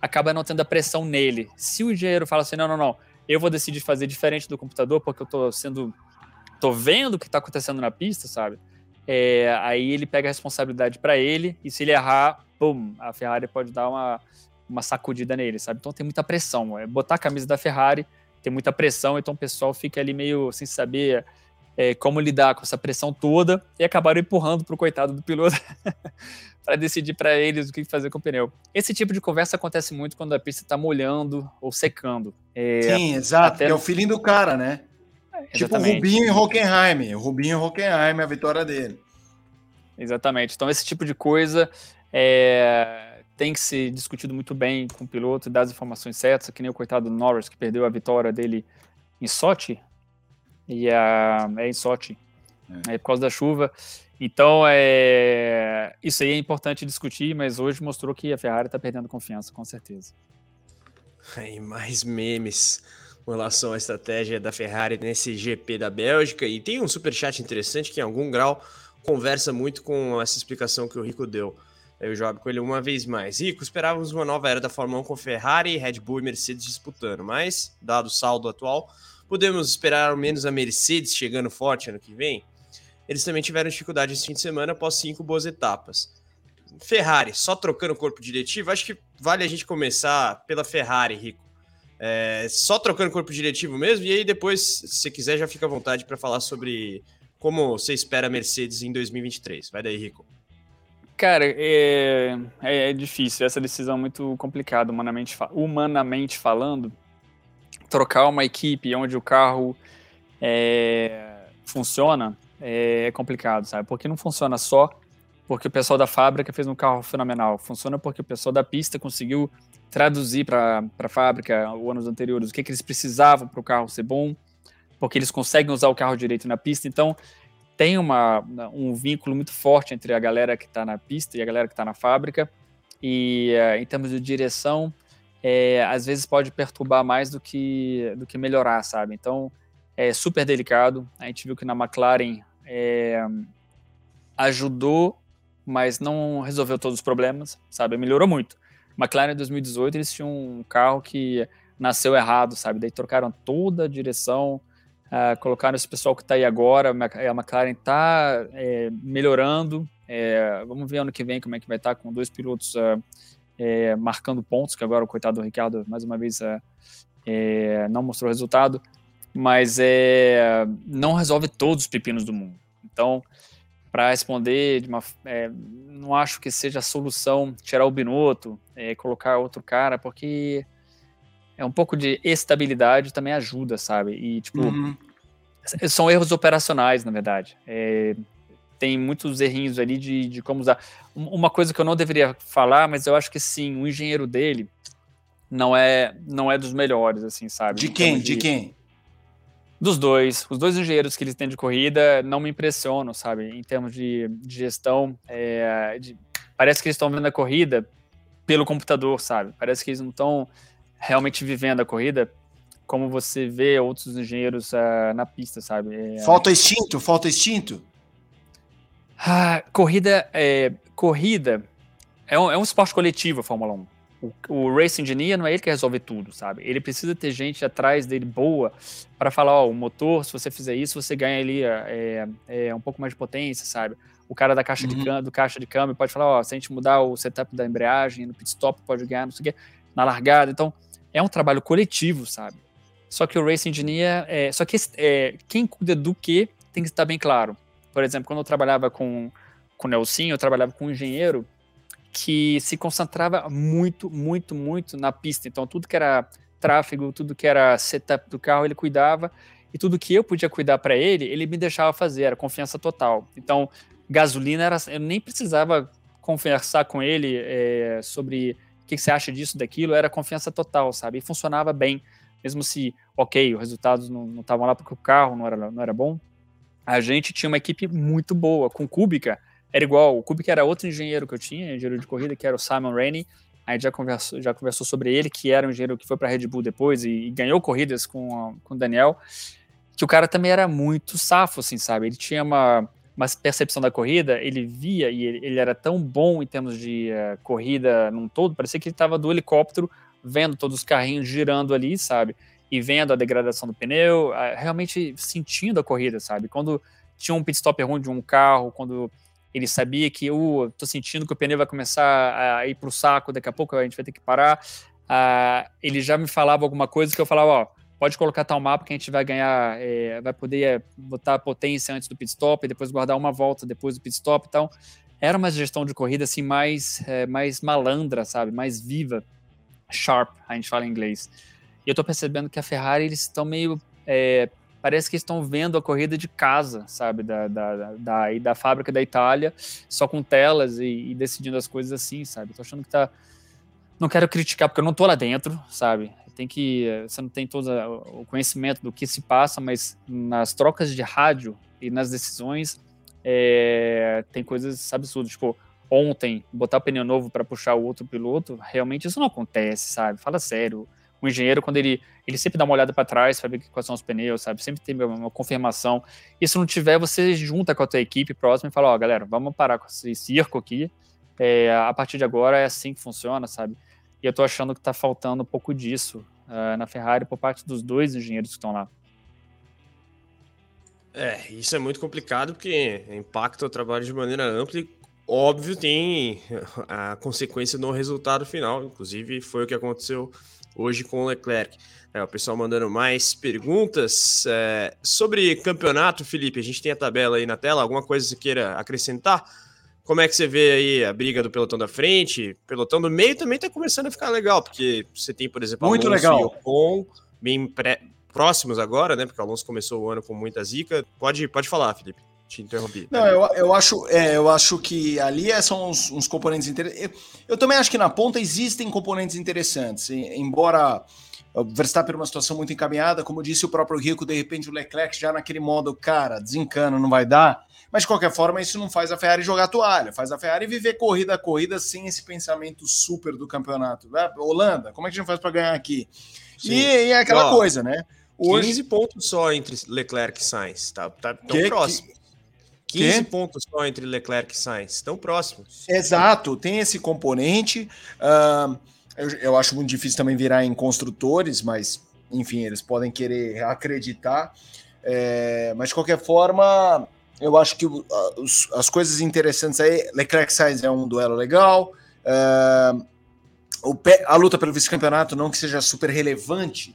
acaba não tendo a pressão nele. Se o engenheiro fala assim, não, não, não, eu vou decidir fazer diferente do computador porque eu tô sendo, tô vendo o que está acontecendo na pista, sabe? É, aí ele pega a responsabilidade para ele e se ele errar, pum, a Ferrari pode dar uma, uma sacudida nele, sabe? Então tem muita pressão. É botar a camisa da Ferrari tem muita pressão, então o pessoal fica ali meio sem saber é, como lidar com essa pressão toda e acabaram empurrando para o coitado do piloto <laughs> para decidir para eles o que fazer com o pneu. Esse tipo de conversa acontece muito quando a pista está molhando ou secando. É, Sim, exato. É o feeling do cara, né? É, tipo o Rubinho e Hockenheim. Rubinho e Hockenheim, a vitória dele. Exatamente. Então, esse tipo de coisa é, tem que ser discutido muito bem com o piloto, dar as informações certas, que nem o coitado do Norris, que perdeu a vitória dele em Sochi. E a, é em Sochi. É. é por causa da chuva. Então, é, isso aí é importante discutir, mas hoje mostrou que a Ferrari está perdendo confiança, com certeza. E mais memes com relação à estratégia da Ferrari nesse GP da Bélgica. E tem um super chat interessante que, em algum grau, conversa muito com essa explicação que o Rico deu. Eu jogo com ele uma vez mais. Rico, esperávamos uma nova era da Fórmula 1 com Ferrari, Red Bull e Mercedes disputando, mas, dado o saldo atual, podemos esperar ao menos a Mercedes chegando forte ano que vem? eles também tiveram dificuldade esse fim de semana após cinco boas etapas. Ferrari, só trocando o corpo diretivo, acho que vale a gente começar pela Ferrari, Rico. É, só trocando o corpo diretivo mesmo, e aí depois, se quiser, já fica à vontade para falar sobre como você espera a Mercedes em 2023. Vai daí, Rico. Cara, é, é, é difícil, essa decisão é muito complicada, humanamente, humanamente falando. Trocar uma equipe onde o carro é, funciona é complicado, sabe? Porque não funciona só porque o pessoal da fábrica fez um carro fenomenal. Funciona porque o pessoal da pista conseguiu traduzir para a fábrica, os anos anteriores, o que, que eles precisavam para o carro ser bom, porque eles conseguem usar o carro direito na pista. Então, tem uma, um vínculo muito forte entre a galera que está na pista e a galera que está na fábrica. E uh, em termos de direção, é, às vezes pode perturbar mais do que, do que melhorar, sabe? Então, é super delicado. A gente viu que na McLaren é, ajudou, mas não resolveu todos os problemas, sabe? Melhorou muito. McLaren em 2018 eles tinham um carro que nasceu errado, sabe? Daí trocaram toda a direção, uh, colocaram esse pessoal que está aí agora, a McLaren está é, melhorando. É, vamos ver ano que vem como é que vai estar tá com dois pilotos uh, é, marcando pontos, que agora o coitado do Ricardo, mais uma vez, uh, não mostrou resultado, mas não resolve todos os pepinos do mundo. Então, para responder de uma. É, não acho que seja a solução tirar o Binotto, é, colocar outro cara, porque é um pouco de estabilidade também ajuda, sabe? E, tipo, uhum. são erros operacionais, na verdade. É, tem muitos errinhos ali de, de como usar. Uma coisa que eu não deveria falar, mas eu acho que sim, o engenheiro dele não é não é dos melhores, assim, sabe? De quem? De, de quem? Dos dois. Os dois engenheiros que eles têm de corrida não me impressionam, sabe? Em termos de, de gestão. É, de, parece que eles estão vendo a corrida pelo computador, sabe? Parece que eles não estão realmente vivendo a corrida como você vê outros engenheiros uh, na pista, sabe? É, falta instinto, falta instinto. Ah, corrida é, corrida é um, é um esporte coletivo a Fórmula 1 o, o race engineer não é ele que resolve tudo, sabe? Ele precisa ter gente atrás dele boa para falar, ó, o motor, se você fizer isso, você ganha ali é, é, um pouco mais de potência, sabe? O cara da caixa uhum. de câmbio, do caixa de câmbio pode falar, ó, se a gente mudar o setup da embreagem, no pit stop pode ganhar, não sei o quê, na largada. Então, é um trabalho coletivo, sabe? Só que o race engineer, é, só que é, quem cuida do que tem que estar bem claro. Por exemplo, quando eu trabalhava com, com o Nelson, eu trabalhava com um engenheiro que se concentrava muito, muito, muito na pista. Então, tudo que era tráfego, tudo que era setup do carro, ele cuidava. E tudo que eu podia cuidar para ele, ele me deixava fazer, era confiança total. Então, gasolina era. Eu nem precisava conversar com ele é, sobre o que você acha disso, daquilo, era confiança total, sabe? E funcionava bem, mesmo se, ok, os resultados não estavam lá porque o carro não era, não era bom. A gente tinha uma equipe muito boa, com Kubica, era igual. O Kubica era outro engenheiro que eu tinha, engenheiro de corrida, que era o Simon Rainey. A gente já conversou, já conversou sobre ele, que era um engenheiro que foi para a Red Bull depois e, e, ganhou corridas com, a, com o Daniel. Que o cara também era muito safo, assim, sabe? Ele tinha uma, uma percepção da corrida, ele via e ele, ele era tão bom em termos de uh, corrida num todo, parecia que ele estava do helicóptero vendo todos os carrinhos girando ali, sabe? E vendo a degradação do pneu, realmente sentindo a corrida, sabe? Quando tinha um pit stop ruim de um carro, quando ele sabia que uh, tô sentindo que o pneu vai começar a ir para o saco, daqui a pouco a gente vai ter que parar. Uh, ele já me falava alguma coisa que eu falava, ó, pode colocar tal mapa que a gente vai ganhar, é, vai poder é, botar potência antes do pit stop, e depois guardar uma volta depois do pit stop, então era uma gestão de corrida assim mais é, mais malandra, sabe, mais viva, sharp, a gente fala em inglês. E eu tô percebendo que a Ferrari eles estão meio é, parece que estão vendo a corrida de casa, sabe, da, da, da, da, da fábrica da Itália, só com telas e, e, decidindo as coisas assim, sabe. Tô achando que tá. Não quero criticar, porque eu não tô lá dentro, sabe. Tem que. Você não tem todo o conhecimento do que se passa, mas nas trocas de rádio e nas decisões é, tem coisas absurdas. Tipo, ontem, botar pneu novo para puxar o outro piloto, realmente isso não acontece, sabe? Fala sério engenheiro, quando ele, ele sempre dá uma olhada para trás ver quais são os pneus, sabe? Sempre tem uma, uma, confirmação. E se não tiver, você junta com a tua equipe próxima e fala, ó, oh, galera, vamos parar com esse circo aqui. É, a partir de agora é assim que funciona, sabe? E eu tô achando que tá faltando um pouco disso uh, na Ferrari por parte dos dois engenheiros que estão lá. É, isso é muito complicado porque impacta o trabalho de maneira ampla e, óbvio, tem a consequência no resultado final. Inclusive, foi o que aconteceu hoje com o Leclerc. É, o pessoal mandando mais perguntas é, sobre campeonato, Felipe. A gente tem a tabela aí na tela. Alguma coisa que você queira acrescentar? Como é que você vê aí a briga do pelotão da frente? Pelotão do meio também tá começando a ficar legal, porque você tem, por exemplo, Muito Alonso legal. e Ocon bem pré próximos agora, né? Porque o Alonso começou o ano com muita zica. Pode, pode falar, Felipe. Te interrompi. Não, eu, eu, acho, é, eu acho que ali é, são uns, uns componentes interessantes. Eu, eu, também acho que na ponta existem componentes interessantes, embora o Verstappen uma situação muito encaminhada, como disse o próprio Rico, de repente o Leclerc já naquele modo, cara, desencana, não vai dar. Mas de qualquer forma, isso não faz a Ferrari jogar toalha, faz a Ferrari viver corrida a corrida sem esse pensamento super do campeonato. É, Holanda, como é que a gente faz para ganhar aqui? E, e, é aquela Ó, coisa, né? Hoje... 15 pontos só entre Leclerc e Sainz, tá, tá tão que, próximo. Que... 15 que? pontos só entre Leclerc e Sainz, tão próximos. Exato, tem esse componente. Uh, eu, eu, acho muito difícil também virar em construtores, mas enfim, eles podem querer acreditar. É, mas de qualquer forma, eu acho que os, as coisas interessantes aí, Leclerc Sainz é um duelo legal. Uh, o, a luta pelo vice-campeonato, não que seja super relevante,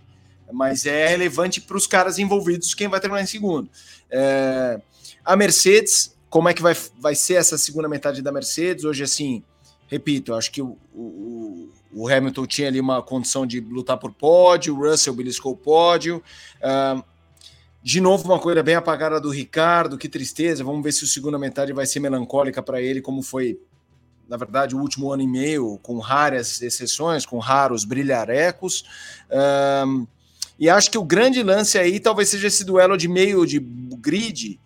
mas é relevante para os caras envolvidos, quem vai terminar em segundo. É, a Mercedes, como é que vai, vai ser essa segunda metade da Mercedes? Hoje, assim, repito, acho que o, o, o Hamilton tinha ali uma condição de lutar por pódio, o Russell beliscou o pódio. Uh, de novo, uma coisa bem apagada do Ricardo, que tristeza. Vamos ver se a segunda metade vai ser melancólica para ele, como foi, na verdade, o último ano e meio, com raras exceções, com raros brilharecos. Uh, e acho que o grande lance aí talvez seja esse duelo de meio de grid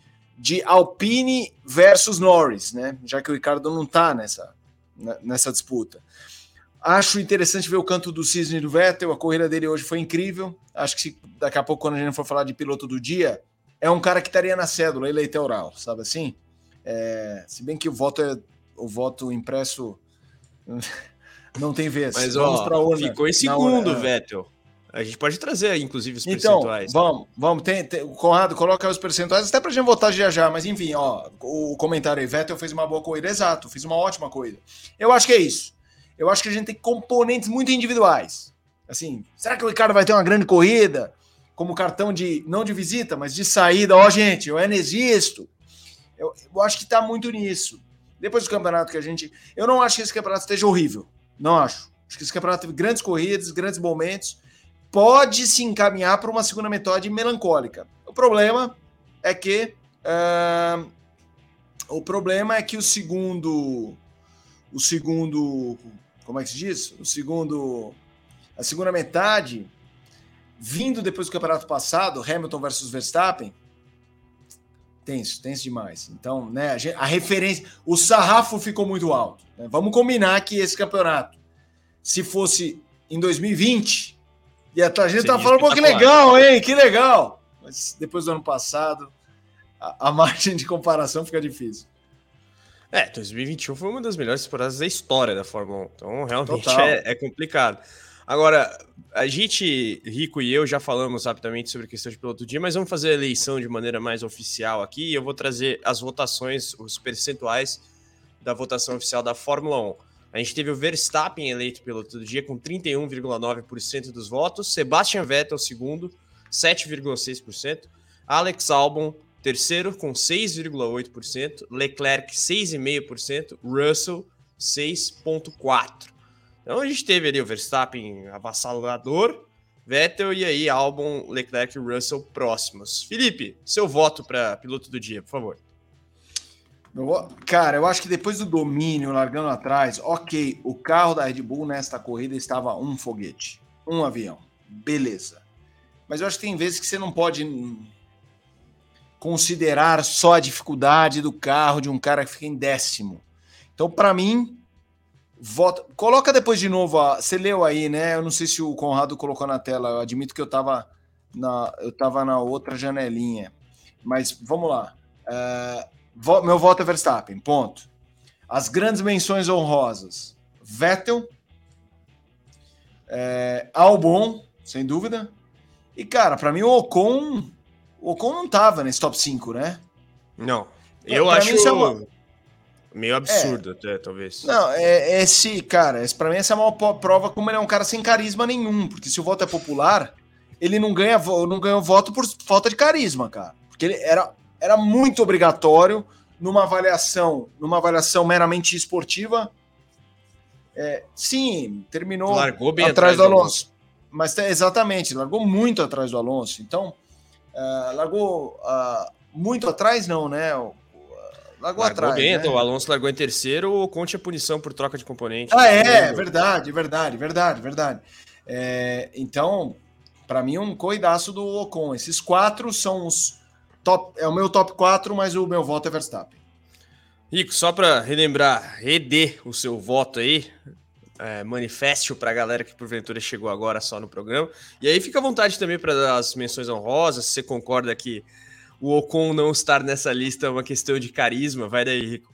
de Alpine versus Norris, né? Já que o Ricardo não está nessa, né, nessa disputa. Acho interessante ver o canto do Cisne do Vettel, a corrida dele hoje foi incrível. Acho que se, daqui a pouco, quando a gente for falar de piloto do dia, é um cara que estaria na cédula eleitoral, sabe assim? É, se bem que o voto é o voto impresso <laughs> não tem vez. Mas Vamos ó, ficou em segundo, é. Vettel. A gente pode trazer, inclusive, os então, percentuais. Vamos, vamos. Tem, tem, Conrado, coloca os percentuais, até pra gente votar já já, mas enfim, ó, o comentário aí, Vettel fez uma boa corrida, exato, fiz uma ótima corrida. Eu acho que é isso. Eu acho que a gente tem componentes muito individuais. Assim, será que o Ricardo vai ter uma grande corrida? Como cartão de, não de visita, mas de saída. Ó, gente, eu ainda existo. Eu, eu acho que tá muito nisso. Depois do campeonato que a gente. Eu não acho que esse campeonato esteja horrível. Não acho. Acho que esse campeonato teve grandes corridas, grandes momentos pode se encaminhar para uma segunda metade melancólica. O problema é que uh, o problema é que o segundo o segundo como é que se diz? O segundo a segunda metade vindo depois do campeonato passado, Hamilton versus Verstappen, tenso, tenso demais. Então, né, a, a referência, o sarrafo ficou muito alto. Né? Vamos combinar que esse campeonato, se fosse em 2020, e a, gente tá falando, pô, que legal, hein? Que legal. Mas depois do ano passado, a, a margem de comparação fica difícil. É, 2021 foi uma das melhores temporadas da história da Fórmula 1. Então, realmente é, é, complicado. Agora, a gente, Rico e eu, já falamos rapidamente sobre a questão de piloto do dia, mas vamos fazer a eleição de maneira mais oficial aqui. Eu vou trazer as votações, os percentuais da votação oficial da Fórmula 1. A gente teve o Verstappen eleito piloto do dia com 31,9% dos votos, Sebastian Vettel segundo, 7,6%, Alex Albon terceiro com 6,8%, Leclerc 6,5%, Russell 6,4%. Então a gente teve ali o Verstappen avassalador, Vettel e aí Albon, Leclerc e Russell próximos. Felipe, seu voto para piloto do dia, por favor. Cara, eu acho que depois do domínio, largando atrás, ok, o carro da Red Bull nesta corrida estava um foguete, um avião, beleza. Mas eu acho que tem vezes que você não pode considerar só a dificuldade do carro de um cara que fica em décimo. Então, para mim, vota. Coloca depois de novo. Você leu aí, né? Eu não sei se o Conrado colocou na tela. Eu admito que eu estava na, eu tava na outra janelinha. Mas vamos lá. Uh, meu voto é Verstappen, ponto. As grandes menções honrosas: Vettel, é, Albon, sem dúvida. E, cara, para mim o Ocon. O Ocon não tava nesse top 5, né? Não. Eu pra acho é uma... meio absurdo, é. até, talvez. Não, é, esse, cara, esse, pra mim essa é uma prova como ele é um cara sem carisma nenhum. Porque se o voto é popular, ele não ganha, não ganhou voto por falta de carisma, cara. Porque ele era era muito obrigatório numa avaliação, numa avaliação meramente esportiva. É, sim, terminou largou bem atrás, atrás do Alonso. Mas exatamente, largou muito atrás do Alonso. Então, uh, largou uh, muito atrás, não, né? Largou, largou atrás. Bem, né? então, o Alonso largou em terceiro, o Conte a punição por troca de componente. Ah, é, verdade, verdade, verdade, verdade. É, então, para mim, um coidaço do Ocon. Esses quatro são os top. É o meu top 4, mas o meu voto é Verstappen. Rico, só para relembrar, rede o seu voto aí, é, manifeste para a galera que porventura chegou agora só no programa. E aí fica à vontade também para as menções honrosas, se você concorda que o Ocon não estar nessa lista é uma questão de carisma. Vai daí, Rico.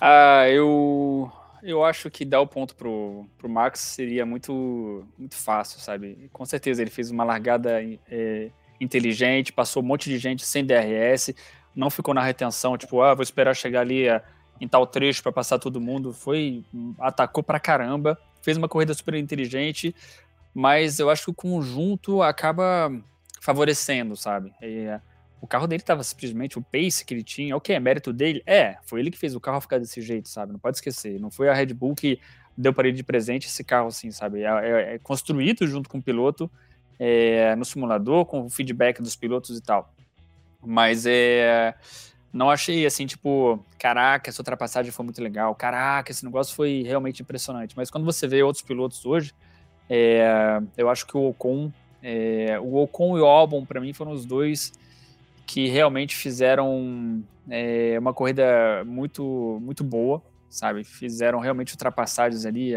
Ah, eu eu acho que dar o ponto pro, pro Max seria muito muito fácil, sabe? Com certeza ele fez uma largada é, inteligente, passou um monte de gente sem DRS, não ficou na retenção, tipo, ah, vou esperar chegar ali a, em tal trecho para passar todo mundo. Foi atacou pra caramba, fez uma corrida super inteligente, mas eu acho que o conjunto acaba favorecendo, sabe? E, é, o carro dele estava simplesmente o pace que ele tinha. O que é mérito dele? É, foi ele que fez o carro ficar desse jeito, sabe? Não pode esquecer. Não foi a Red Bull que deu para ele de presente esse carro, assim, sabe? É, é, é construído junto com o piloto é, no simulador, com o feedback dos pilotos e tal. Mas é. Não achei assim, tipo, caraca, essa ultrapassagem foi muito legal, caraca, esse negócio foi realmente impressionante. Mas quando você vê outros pilotos hoje, é, eu acho que o Ocon, é, o Ocon e o Albon, para mim, foram os dois que realmente fizeram é, uma corrida muito, muito boa, sabe? Fizeram realmente ultrapassagens ali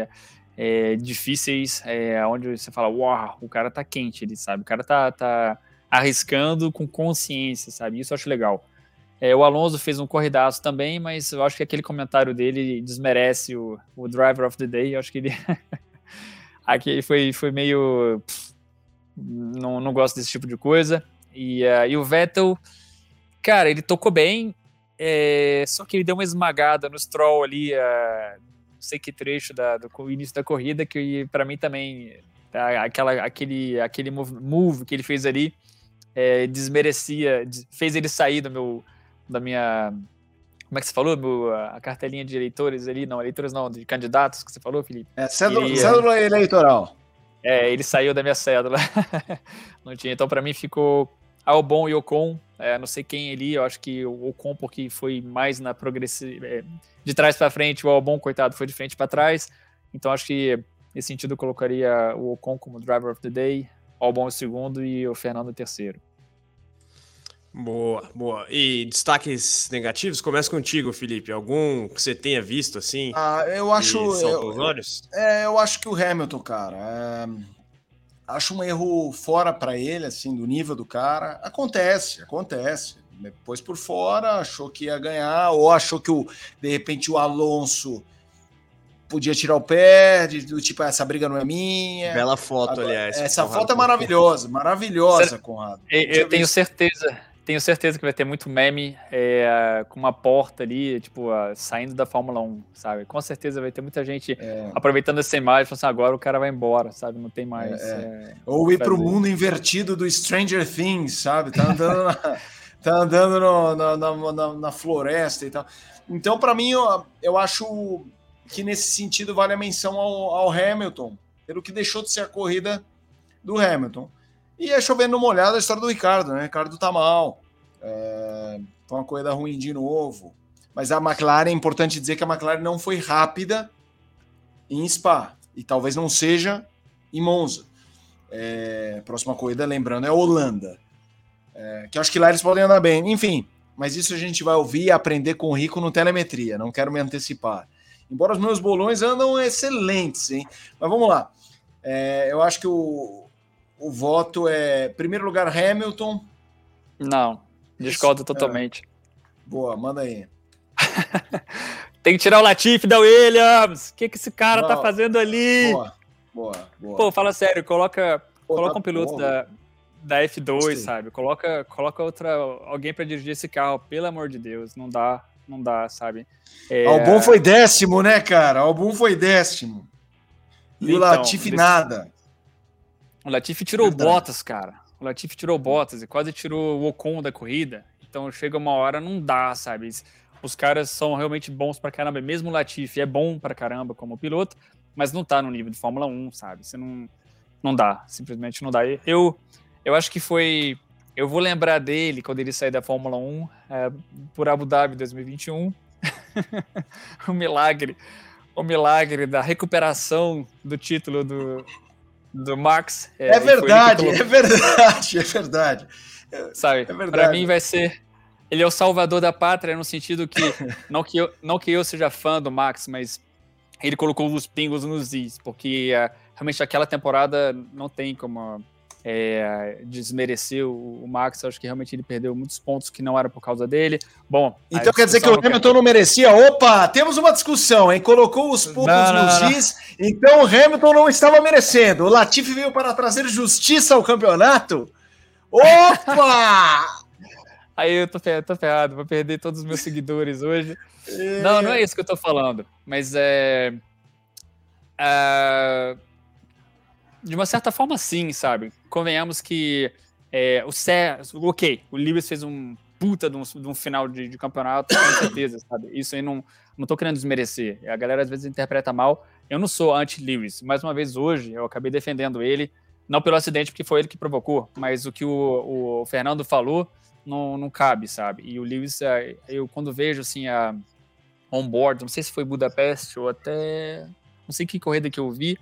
é, difíceis, é, onde você fala, uau, o cara tá quente, ele sabe? O cara tá, tá arriscando com consciência, sabe? Isso eu acho legal. É, o Alonso fez um corridaço também, mas eu acho que aquele comentário dele desmerece o, o Driver of the Day. Eu acho que ele. <laughs> aqui foi, foi meio. não, não gosto desse tipo de coisa. E, uh, e o Vettel, cara, ele tocou bem, é, só que ele deu uma esmagada no Stroll ali, uh, sei que trecho da, do início da corrida, que para mim também, aquela, aquele, aquele move, move que ele fez ali, é, desmerecia, fez ele sair do meu, da minha, como é que você falou? Meu, a cartelinha de eleitores ali, não, eleitores não, de candidatos que você falou, Felipe? É, cédula, ele, cédula eleitoral. É, ele saiu da minha cédula. <laughs> não tinha, então para mim ficou Albon e Ocon, é, não sei quem ali, eu acho que o Ocon porque foi mais na progressiva, é, de trás para frente, o Albon, coitado, foi de frente para trás, então acho que nesse sentido eu colocaria o Ocon como driver of the day, o Albon o segundo e o Fernando o terceiro. Boa, boa. E destaques negativos? Começa contigo, Felipe. Algum que você tenha visto assim? Ah, eu acho. Eu, olhos? É, eu acho que o Hamilton, cara. É, acho um erro fora para ele, assim, do nível do cara. Acontece, acontece. Depois por fora, achou que ia ganhar, ou achou que o, de repente o Alonso podia tirar o pé, de, do tipo, essa briga não é minha. Bela foto, Agora, aliás. Essa foto é maravilhosa, maravilhosa, Conrado. Eu, eu tenho certeza tenho certeza que vai ter muito meme é, com uma porta ali, tipo, uh, saindo da Fórmula 1, sabe? Com certeza vai ter muita gente é. aproveitando essa imagem, falando assim, agora o cara vai embora, sabe? Não tem mais. É, é. Ou ir para o mundo invertido do Stranger Things, sabe? Tá andando, na, <laughs> tá andando no, na, na, na, floresta e tal. Então, para mim, eu, eu acho que nesse sentido vale a menção ao, ao Hamilton, pelo que deixou de ser a corrida do Hamilton. E é chovendo no molhado a história do Ricardo, né? Ricardo tá mal. É, foi uma corrida ruim de novo. Mas a McLaren, é importante dizer que a McLaren não foi rápida em Spa. E talvez não seja em Monza. É, próxima corrida, lembrando, é Holanda. É, que acho que lá eles podem andar bem. Enfim, mas isso a gente vai ouvir e aprender com o Rico no telemetria. Não quero me antecipar. Embora os meus bolões andam excelentes, hein? Mas vamos lá. É, eu acho que o, o voto é, primeiro lugar, Hamilton. Não, discordo Isso, totalmente. É. Boa, manda aí. <laughs> Tem que tirar o Latifi da Williams. O que, que esse cara tá Não. tá fazendo ali? Boa, boa, boa. Pô, fala sério, coloca, Pô, coloca tá um piloto da, da F2, sabe? Coloca, coloca outra, alguém para dirigir esse carro, pelo amor de Deus. Não dá, não dá, sabe? É... Albon foi décimo, né, cara? Albon foi décimo. E então, o Latifi nada. O Latifi tirou Verdade. Bottas, cara. O Latifi tirou Bottas e quase tirou o Ocon da corrida. Então chega uma hora, não dá, sabe? Os caras são realmente bons pra caramba. Mesmo o Latifi é bom pra caramba como piloto, mas não tá no nível de Fórmula 1, sabe? Você não, não dá, simplesmente não dá. Eu, eu acho que foi eu vou lembrar dele quando ele sair da Fórmula 1 é, por Abu Dhabi 2021. <laughs> o milagre, o milagre da recuperação do título do, do Max. É, é verdade, é verdade, <laughs> é verdade. Sabe, é verdade. Para mim vai ser ele é o salvador da pátria no sentido que <laughs> não que eu, não que eu seja fã do Max, mas ele colocou os pingos nos is, porque uh, realmente aquela temporada não tem como é, desmerecer o, Max. Acho que realmente ele perdeu muitos pontos que não eram por causa dele. Bom, então quer dizer que o Hamilton não merecia? Opa, temos uma discussão, hein? Colocou os pontos não, não, nos não. is, então o Hamilton não estava merecendo. O Latifi veio para trazer justiça ao campeonato. Opa! <laughs> Aí eu tô, tô ferrado, vou perder todos os meus seguidores hoje. É... Não, não é isso que eu tô falando. Mas é. é de uma certa forma, sim, sabe? Convenhamos que é, o Sé, ok, o Lewis fez um puta de um, de um final de, de, campeonato, com certeza, sabe? Isso aí não, não tô querendo desmerecer. A galera às vezes interpreta mal. Eu não sou anti-Lewis. Mais uma vez, hoje, eu acabei defendendo ele, não pelo acidente, porque foi ele que provocou, mas o que o, o Fernando falou não, não cabe, sabe? E o Lewis, é, eu quando vejo assim a on-board, não sei se foi Budapeste ou até não sei que corrida que eu vi,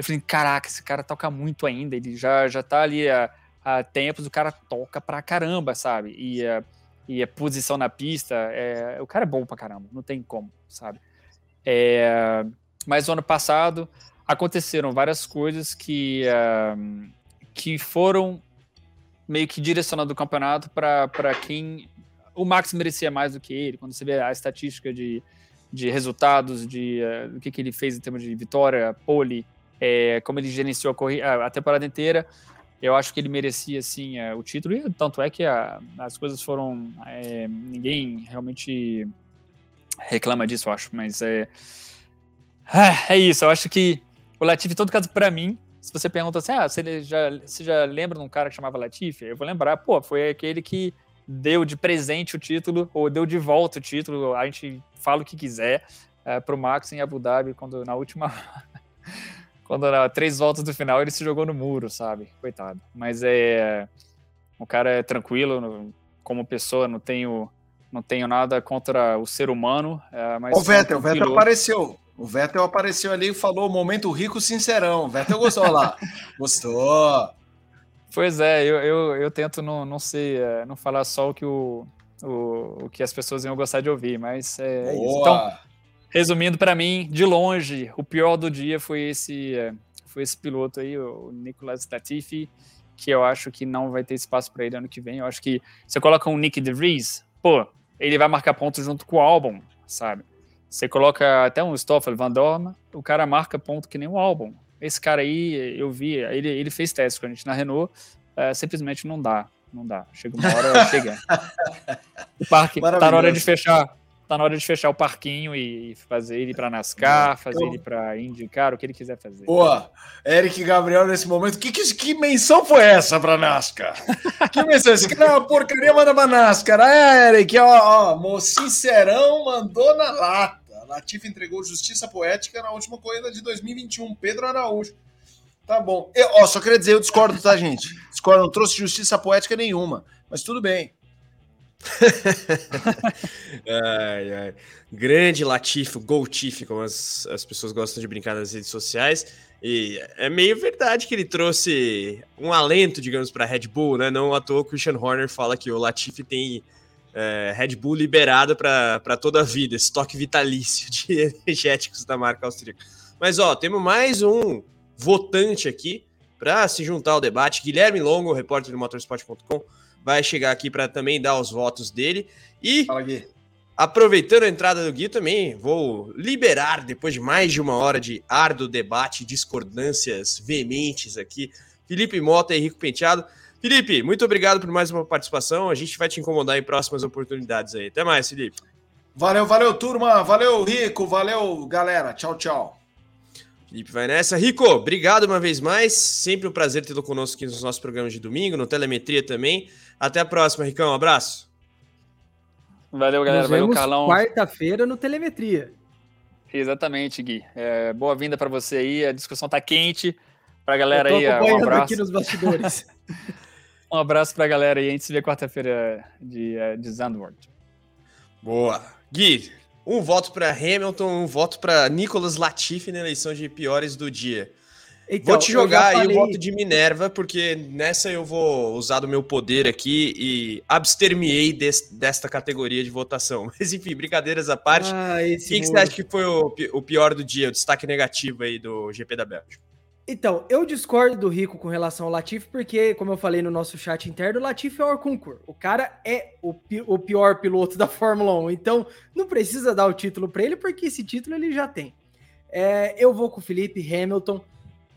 eu falei, caraca, esse cara toca muito ainda, ele já, já tá ali há, há tempos, o cara toca pra caramba, sabe? E, a, e a posição na pista, é, o cara é bom pra caramba, não tem como, sabe? É, mas no ano passado aconteceram várias coisas que, uh, que foram meio que direcionando o campeonato para quem o Max merecia mais do que ele. Quando você vê a estatística de, de resultados, de uh, do que, que ele fez em termos de vitória, pole, é, como ele gerenciou a, a temporada inteira, eu acho que ele merecia sim uh, o título. E tanto é que a, as coisas foram. É, ninguém realmente reclama disso, eu acho. Mas é. É isso, eu acho que o Latifi, em todo caso, para mim, se você pergunta assim, ah, você já, você já lembra de um cara que chamava Latifi? Eu vou lembrar, pô, foi aquele que deu de presente o título, ou deu de volta o título, a gente fala o que quiser, é, pro Max em Abu Dhabi, quando na última... <laughs> quando na três voltas do final ele se jogou no muro, sabe? Coitado. Mas é... O cara é tranquilo, como pessoa, não tenho, não tenho nada contra o ser humano. É, mas o Vettel, o Vettel apareceu. O Vettel apareceu ali e falou momento rico sincerão. O Vettel gostou lá. <laughs> Gostou. Pois é, eu, eu, eu tento não, não ser, é, não falar só o que, o, o, o que as pessoas iam gostar de ouvir, mas é, é isso. Então, resumindo para mim, de longe, o pior do dia foi esse, é, foi esse piloto aí, o Nicolas Latifi, que eu acho que não vai ter espaço para ele ano que vem. Eu acho que você coloca um Nick DeVries, pô, ele vai marcar pontos junto com o álbum, sabe? Você coloca até um Stoffel Van Dorn, o cara marca ponto que nem o álbum. Esse cara aí, eu vi, ele, ele fez teste com a gente na Renault, é, simplesmente não dá, não dá. Chega uma hora, chega. <laughs> O parque tá na hora de fechar, tá na hora de fechar o parquinho e fazer ele para NASCAR, fazer ele para indicar o que ele quiser fazer. Boa, Eric Gabriel nesse momento, que, que, que menção foi essa para NASCAR? <laughs> que menção? Esse cara é uma porcaria, manda pra NASCAR. É, Eric, ó, ó, sincerão, mandou na lata. Latifi entregou justiça poética na última corrida de 2021. Pedro Araújo. Tá bom. Eu, ó, só queria dizer, eu discordo, tá, gente? Discordo, não trouxe justiça poética nenhuma. Mas tudo bem. <laughs> ai, ai. Grande Latifi, Goltifi, como as, as pessoas gostam de brincar nas redes sociais. E é meio verdade que ele trouxe um alento, digamos, para Red Bull, né? Não à toa o Christian Horner fala que o Latifi tem é, Red Bull liberado para toda a vida, estoque vitalício de <laughs> energéticos da marca austríaca. Mas ó, temos mais um votante aqui para se juntar ao debate. Guilherme Longo, repórter do motorsport.com, vai chegar aqui para também dar os votos dele. E Fala, Gui. aproveitando a entrada do Gui, também vou liberar, depois de mais de uma hora de árduo debate, discordâncias veementes aqui, Felipe Mota e Henrique Penteado. Felipe, muito obrigado por mais uma participação. A gente vai te incomodar em próximas oportunidades aí. Até mais, Felipe. Valeu, valeu, turma. Valeu, Rico. Valeu, galera. Tchau, tchau. Felipe vai nessa. Rico, obrigado uma vez mais. Sempre um prazer tê-lo conosco aqui nos nossos programas de domingo, no Telemetria também. Até a próxima, Ricão. Um abraço. Valeu, galera. Nos Valeu, Carlão. Quarta-feira no Telemetria. Exatamente, Gui. É, boa vinda para você aí. A discussão tá quente. Pra galera aí, um abraço. aqui nos bastidores. <laughs> <laughs> Um abraço pra galera e a gente se vê quarta-feira de, eh, de Zandvoort. Boa. Gui, um voto para Hamilton, um voto para Nicolas Latifi na eleição de piores do dia. Então, vou te jogar falei... aí o voto de Minerva, porque nessa eu vou usar do meu poder aqui e abstermiei des, desta categoria de votação. <laughs> Mas enfim, brincadeiras à parte. Ah, o que, que você acha que foi o, o pior do dia, o destaque negativo aí do GP da Bélgica? Então, eu discordo do Rico com relação ao Latifi, porque, como eu falei no nosso chat interno, o Latifi é o Orconcur. O cara é o, pi o pior piloto <laughs> da Fórmula 1. Então, não precisa dar o título para ele, porque esse título ele já tem. É, eu vou com o Felipe Hamilton.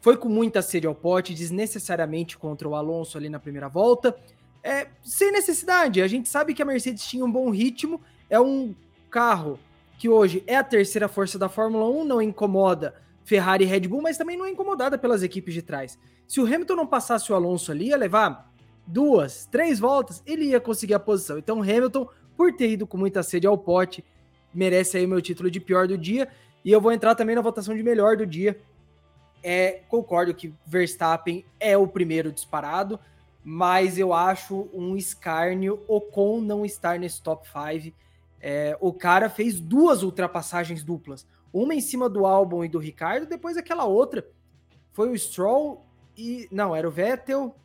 Foi com muita sede ao pote, desnecessariamente contra o Alonso ali na primeira volta. É, sem necessidade. A gente sabe que a Mercedes tinha um bom ritmo. É um carro que hoje é a terceira força da Fórmula 1, não incomoda Ferrari e Red Bull, mas também não é incomodada pelas equipes de trás. Se o Hamilton não passasse o Alonso ali, ia levar duas, três voltas, ele ia conseguir a posição. Então, Hamilton, por ter ido com muita sede ao pote, merece aí o meu título de pior do dia. E eu vou entrar também na votação de melhor do dia. É, concordo que Verstappen é o primeiro disparado, mas eu acho um escárnio Ocon não estar nesse top 5. É, o cara fez duas ultrapassagens duplas uma em cima do álbum e do Ricardo, depois aquela outra foi o Stroll e. Não, era o Vettel.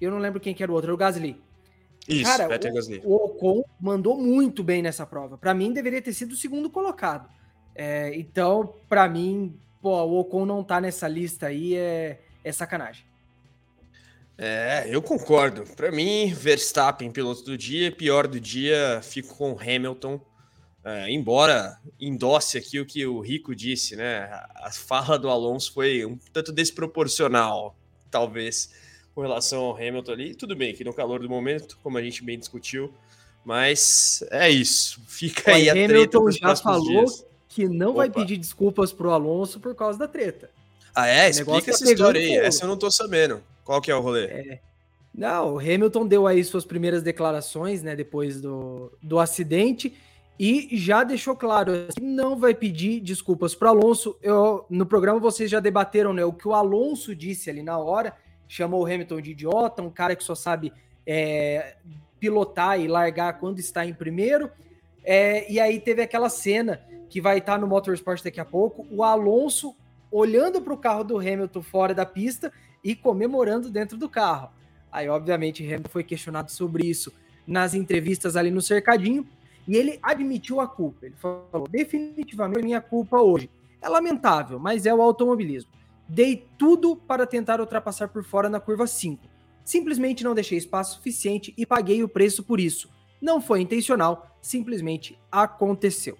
Eu não lembro quem que era o outro, era o Gasly. Isso, Cara, Vettel o, Gasly. O Ocon mandou muito bem nessa prova. Para mim, deveria ter sido o segundo colocado. É, então, para mim, pô, o Ocon não tá nessa lista aí é, é sacanagem. É, eu concordo. Para mim, Verstappen, piloto do dia, pior do dia, fico com Hamilton. É, embora endosse aqui o que o Rico disse, né? A fala do Alonso foi um tanto desproporcional, talvez, com relação ao Hamilton ali. Tudo bem que no calor do momento, como a gente bem discutiu, mas é isso. Fica aí a Hamilton treta. já falou dias. Que não Opa. vai pedir desculpas pro Alonso por causa da treta. Ah, é? Explica tá essa história aí. Essa eu não tô sabendo. Qual que é o rolê? É. Não, o Hamilton deu aí suas primeiras declarações, né, depois do, do acidente e já deixou claro, assim, não vai pedir desculpas para Alonso. Eu, no programa vocês já debateram né, o que o Alonso disse ali na hora, chamou o Hamilton de idiota, um cara que só sabe é, pilotar e largar quando está em primeiro. É, e aí teve aquela cena que vai estar no Motorsport daqui a pouco, o Alonso olhando para o carro do Hamilton fora da pista e comemorando dentro do carro. Aí, obviamente, Hamilton foi questionado sobre isso nas entrevistas ali no cercadinho. E ele admitiu a culpa. Ele falou: definitivamente minha culpa hoje. É lamentável, mas é o automobilismo. Dei tudo para tentar ultrapassar por fora na curva 5. Simplesmente não deixei espaço suficiente e paguei o preço por isso. Não foi intencional, simplesmente aconteceu.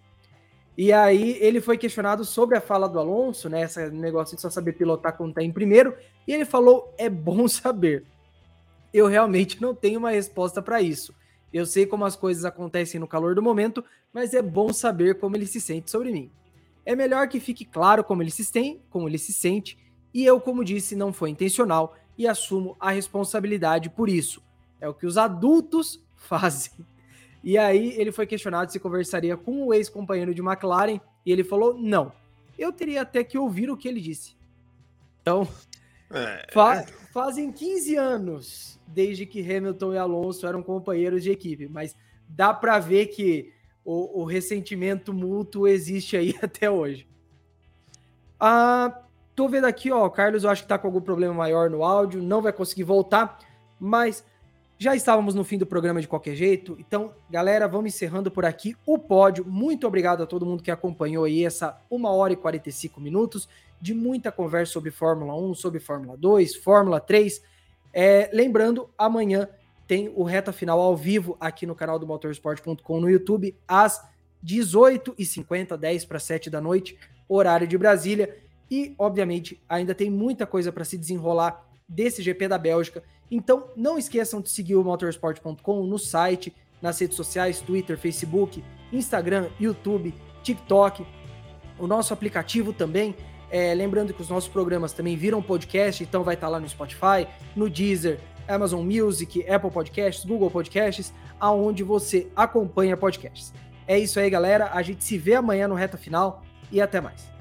E aí ele foi questionado sobre a fala do Alonso, né? Esse negócio de só saber pilotar quando tá em primeiro, e ele falou: é bom <laughs> saber. Eu realmente não tenho uma resposta para isso. Eu sei como as coisas acontecem no calor do momento, mas é bom saber como ele se sente sobre mim. É melhor que fique claro como ele se tem, como ele se sente, e eu, como disse, não foi intencional e assumo a responsabilidade por isso. É o que os adultos <laughs> fazem. E aí ele foi questionado se conversaria com o ex-companheiro de McLaren e ele falou: "Não. Eu teria até que ouvir o que ele disse". Então, é... fa fazem 15 anos desde que Hamilton e Alonso eram companheiros de equipe, mas dá para ver que o, o, ressentimento mútuo existe aí <laughs> até hoje. Ah, tô vendo aqui, ó, o Carlos, eu acho que tá com algum problema maior no áudio, não vai conseguir voltar, mas já estávamos no fim do programa de qualquer jeito, então, galera, vamos encerrando por aqui o pódio. Muito obrigado a todo mundo que acompanhou aí essa 1 hora e 45 minutos de muita conversa sobre Fórmula 1, sobre Fórmula 2, Fórmula 3. É, lembrando, amanhã tem o reta final ao vivo aqui no canal do motorsport.com no YouTube, às 18h50, 10 para 7 da noite, horário de Brasília. E, obviamente, ainda tem muita coisa para se desenrolar desse GP da Bélgica. Então, não esqueçam de seguir o motorsport.com no site, nas redes sociais, Twitter, Facebook, Instagram, YouTube, TikTok, o nosso aplicativo também é, lembrando que os nossos programas também viram podcast, então vai estar lá no Spotify, no Deezer, Amazon Music, Apple Podcasts, Google Podcasts, aonde você acompanha podcasts. É isso aí, galera. A gente se vê amanhã no Reta Final e até mais.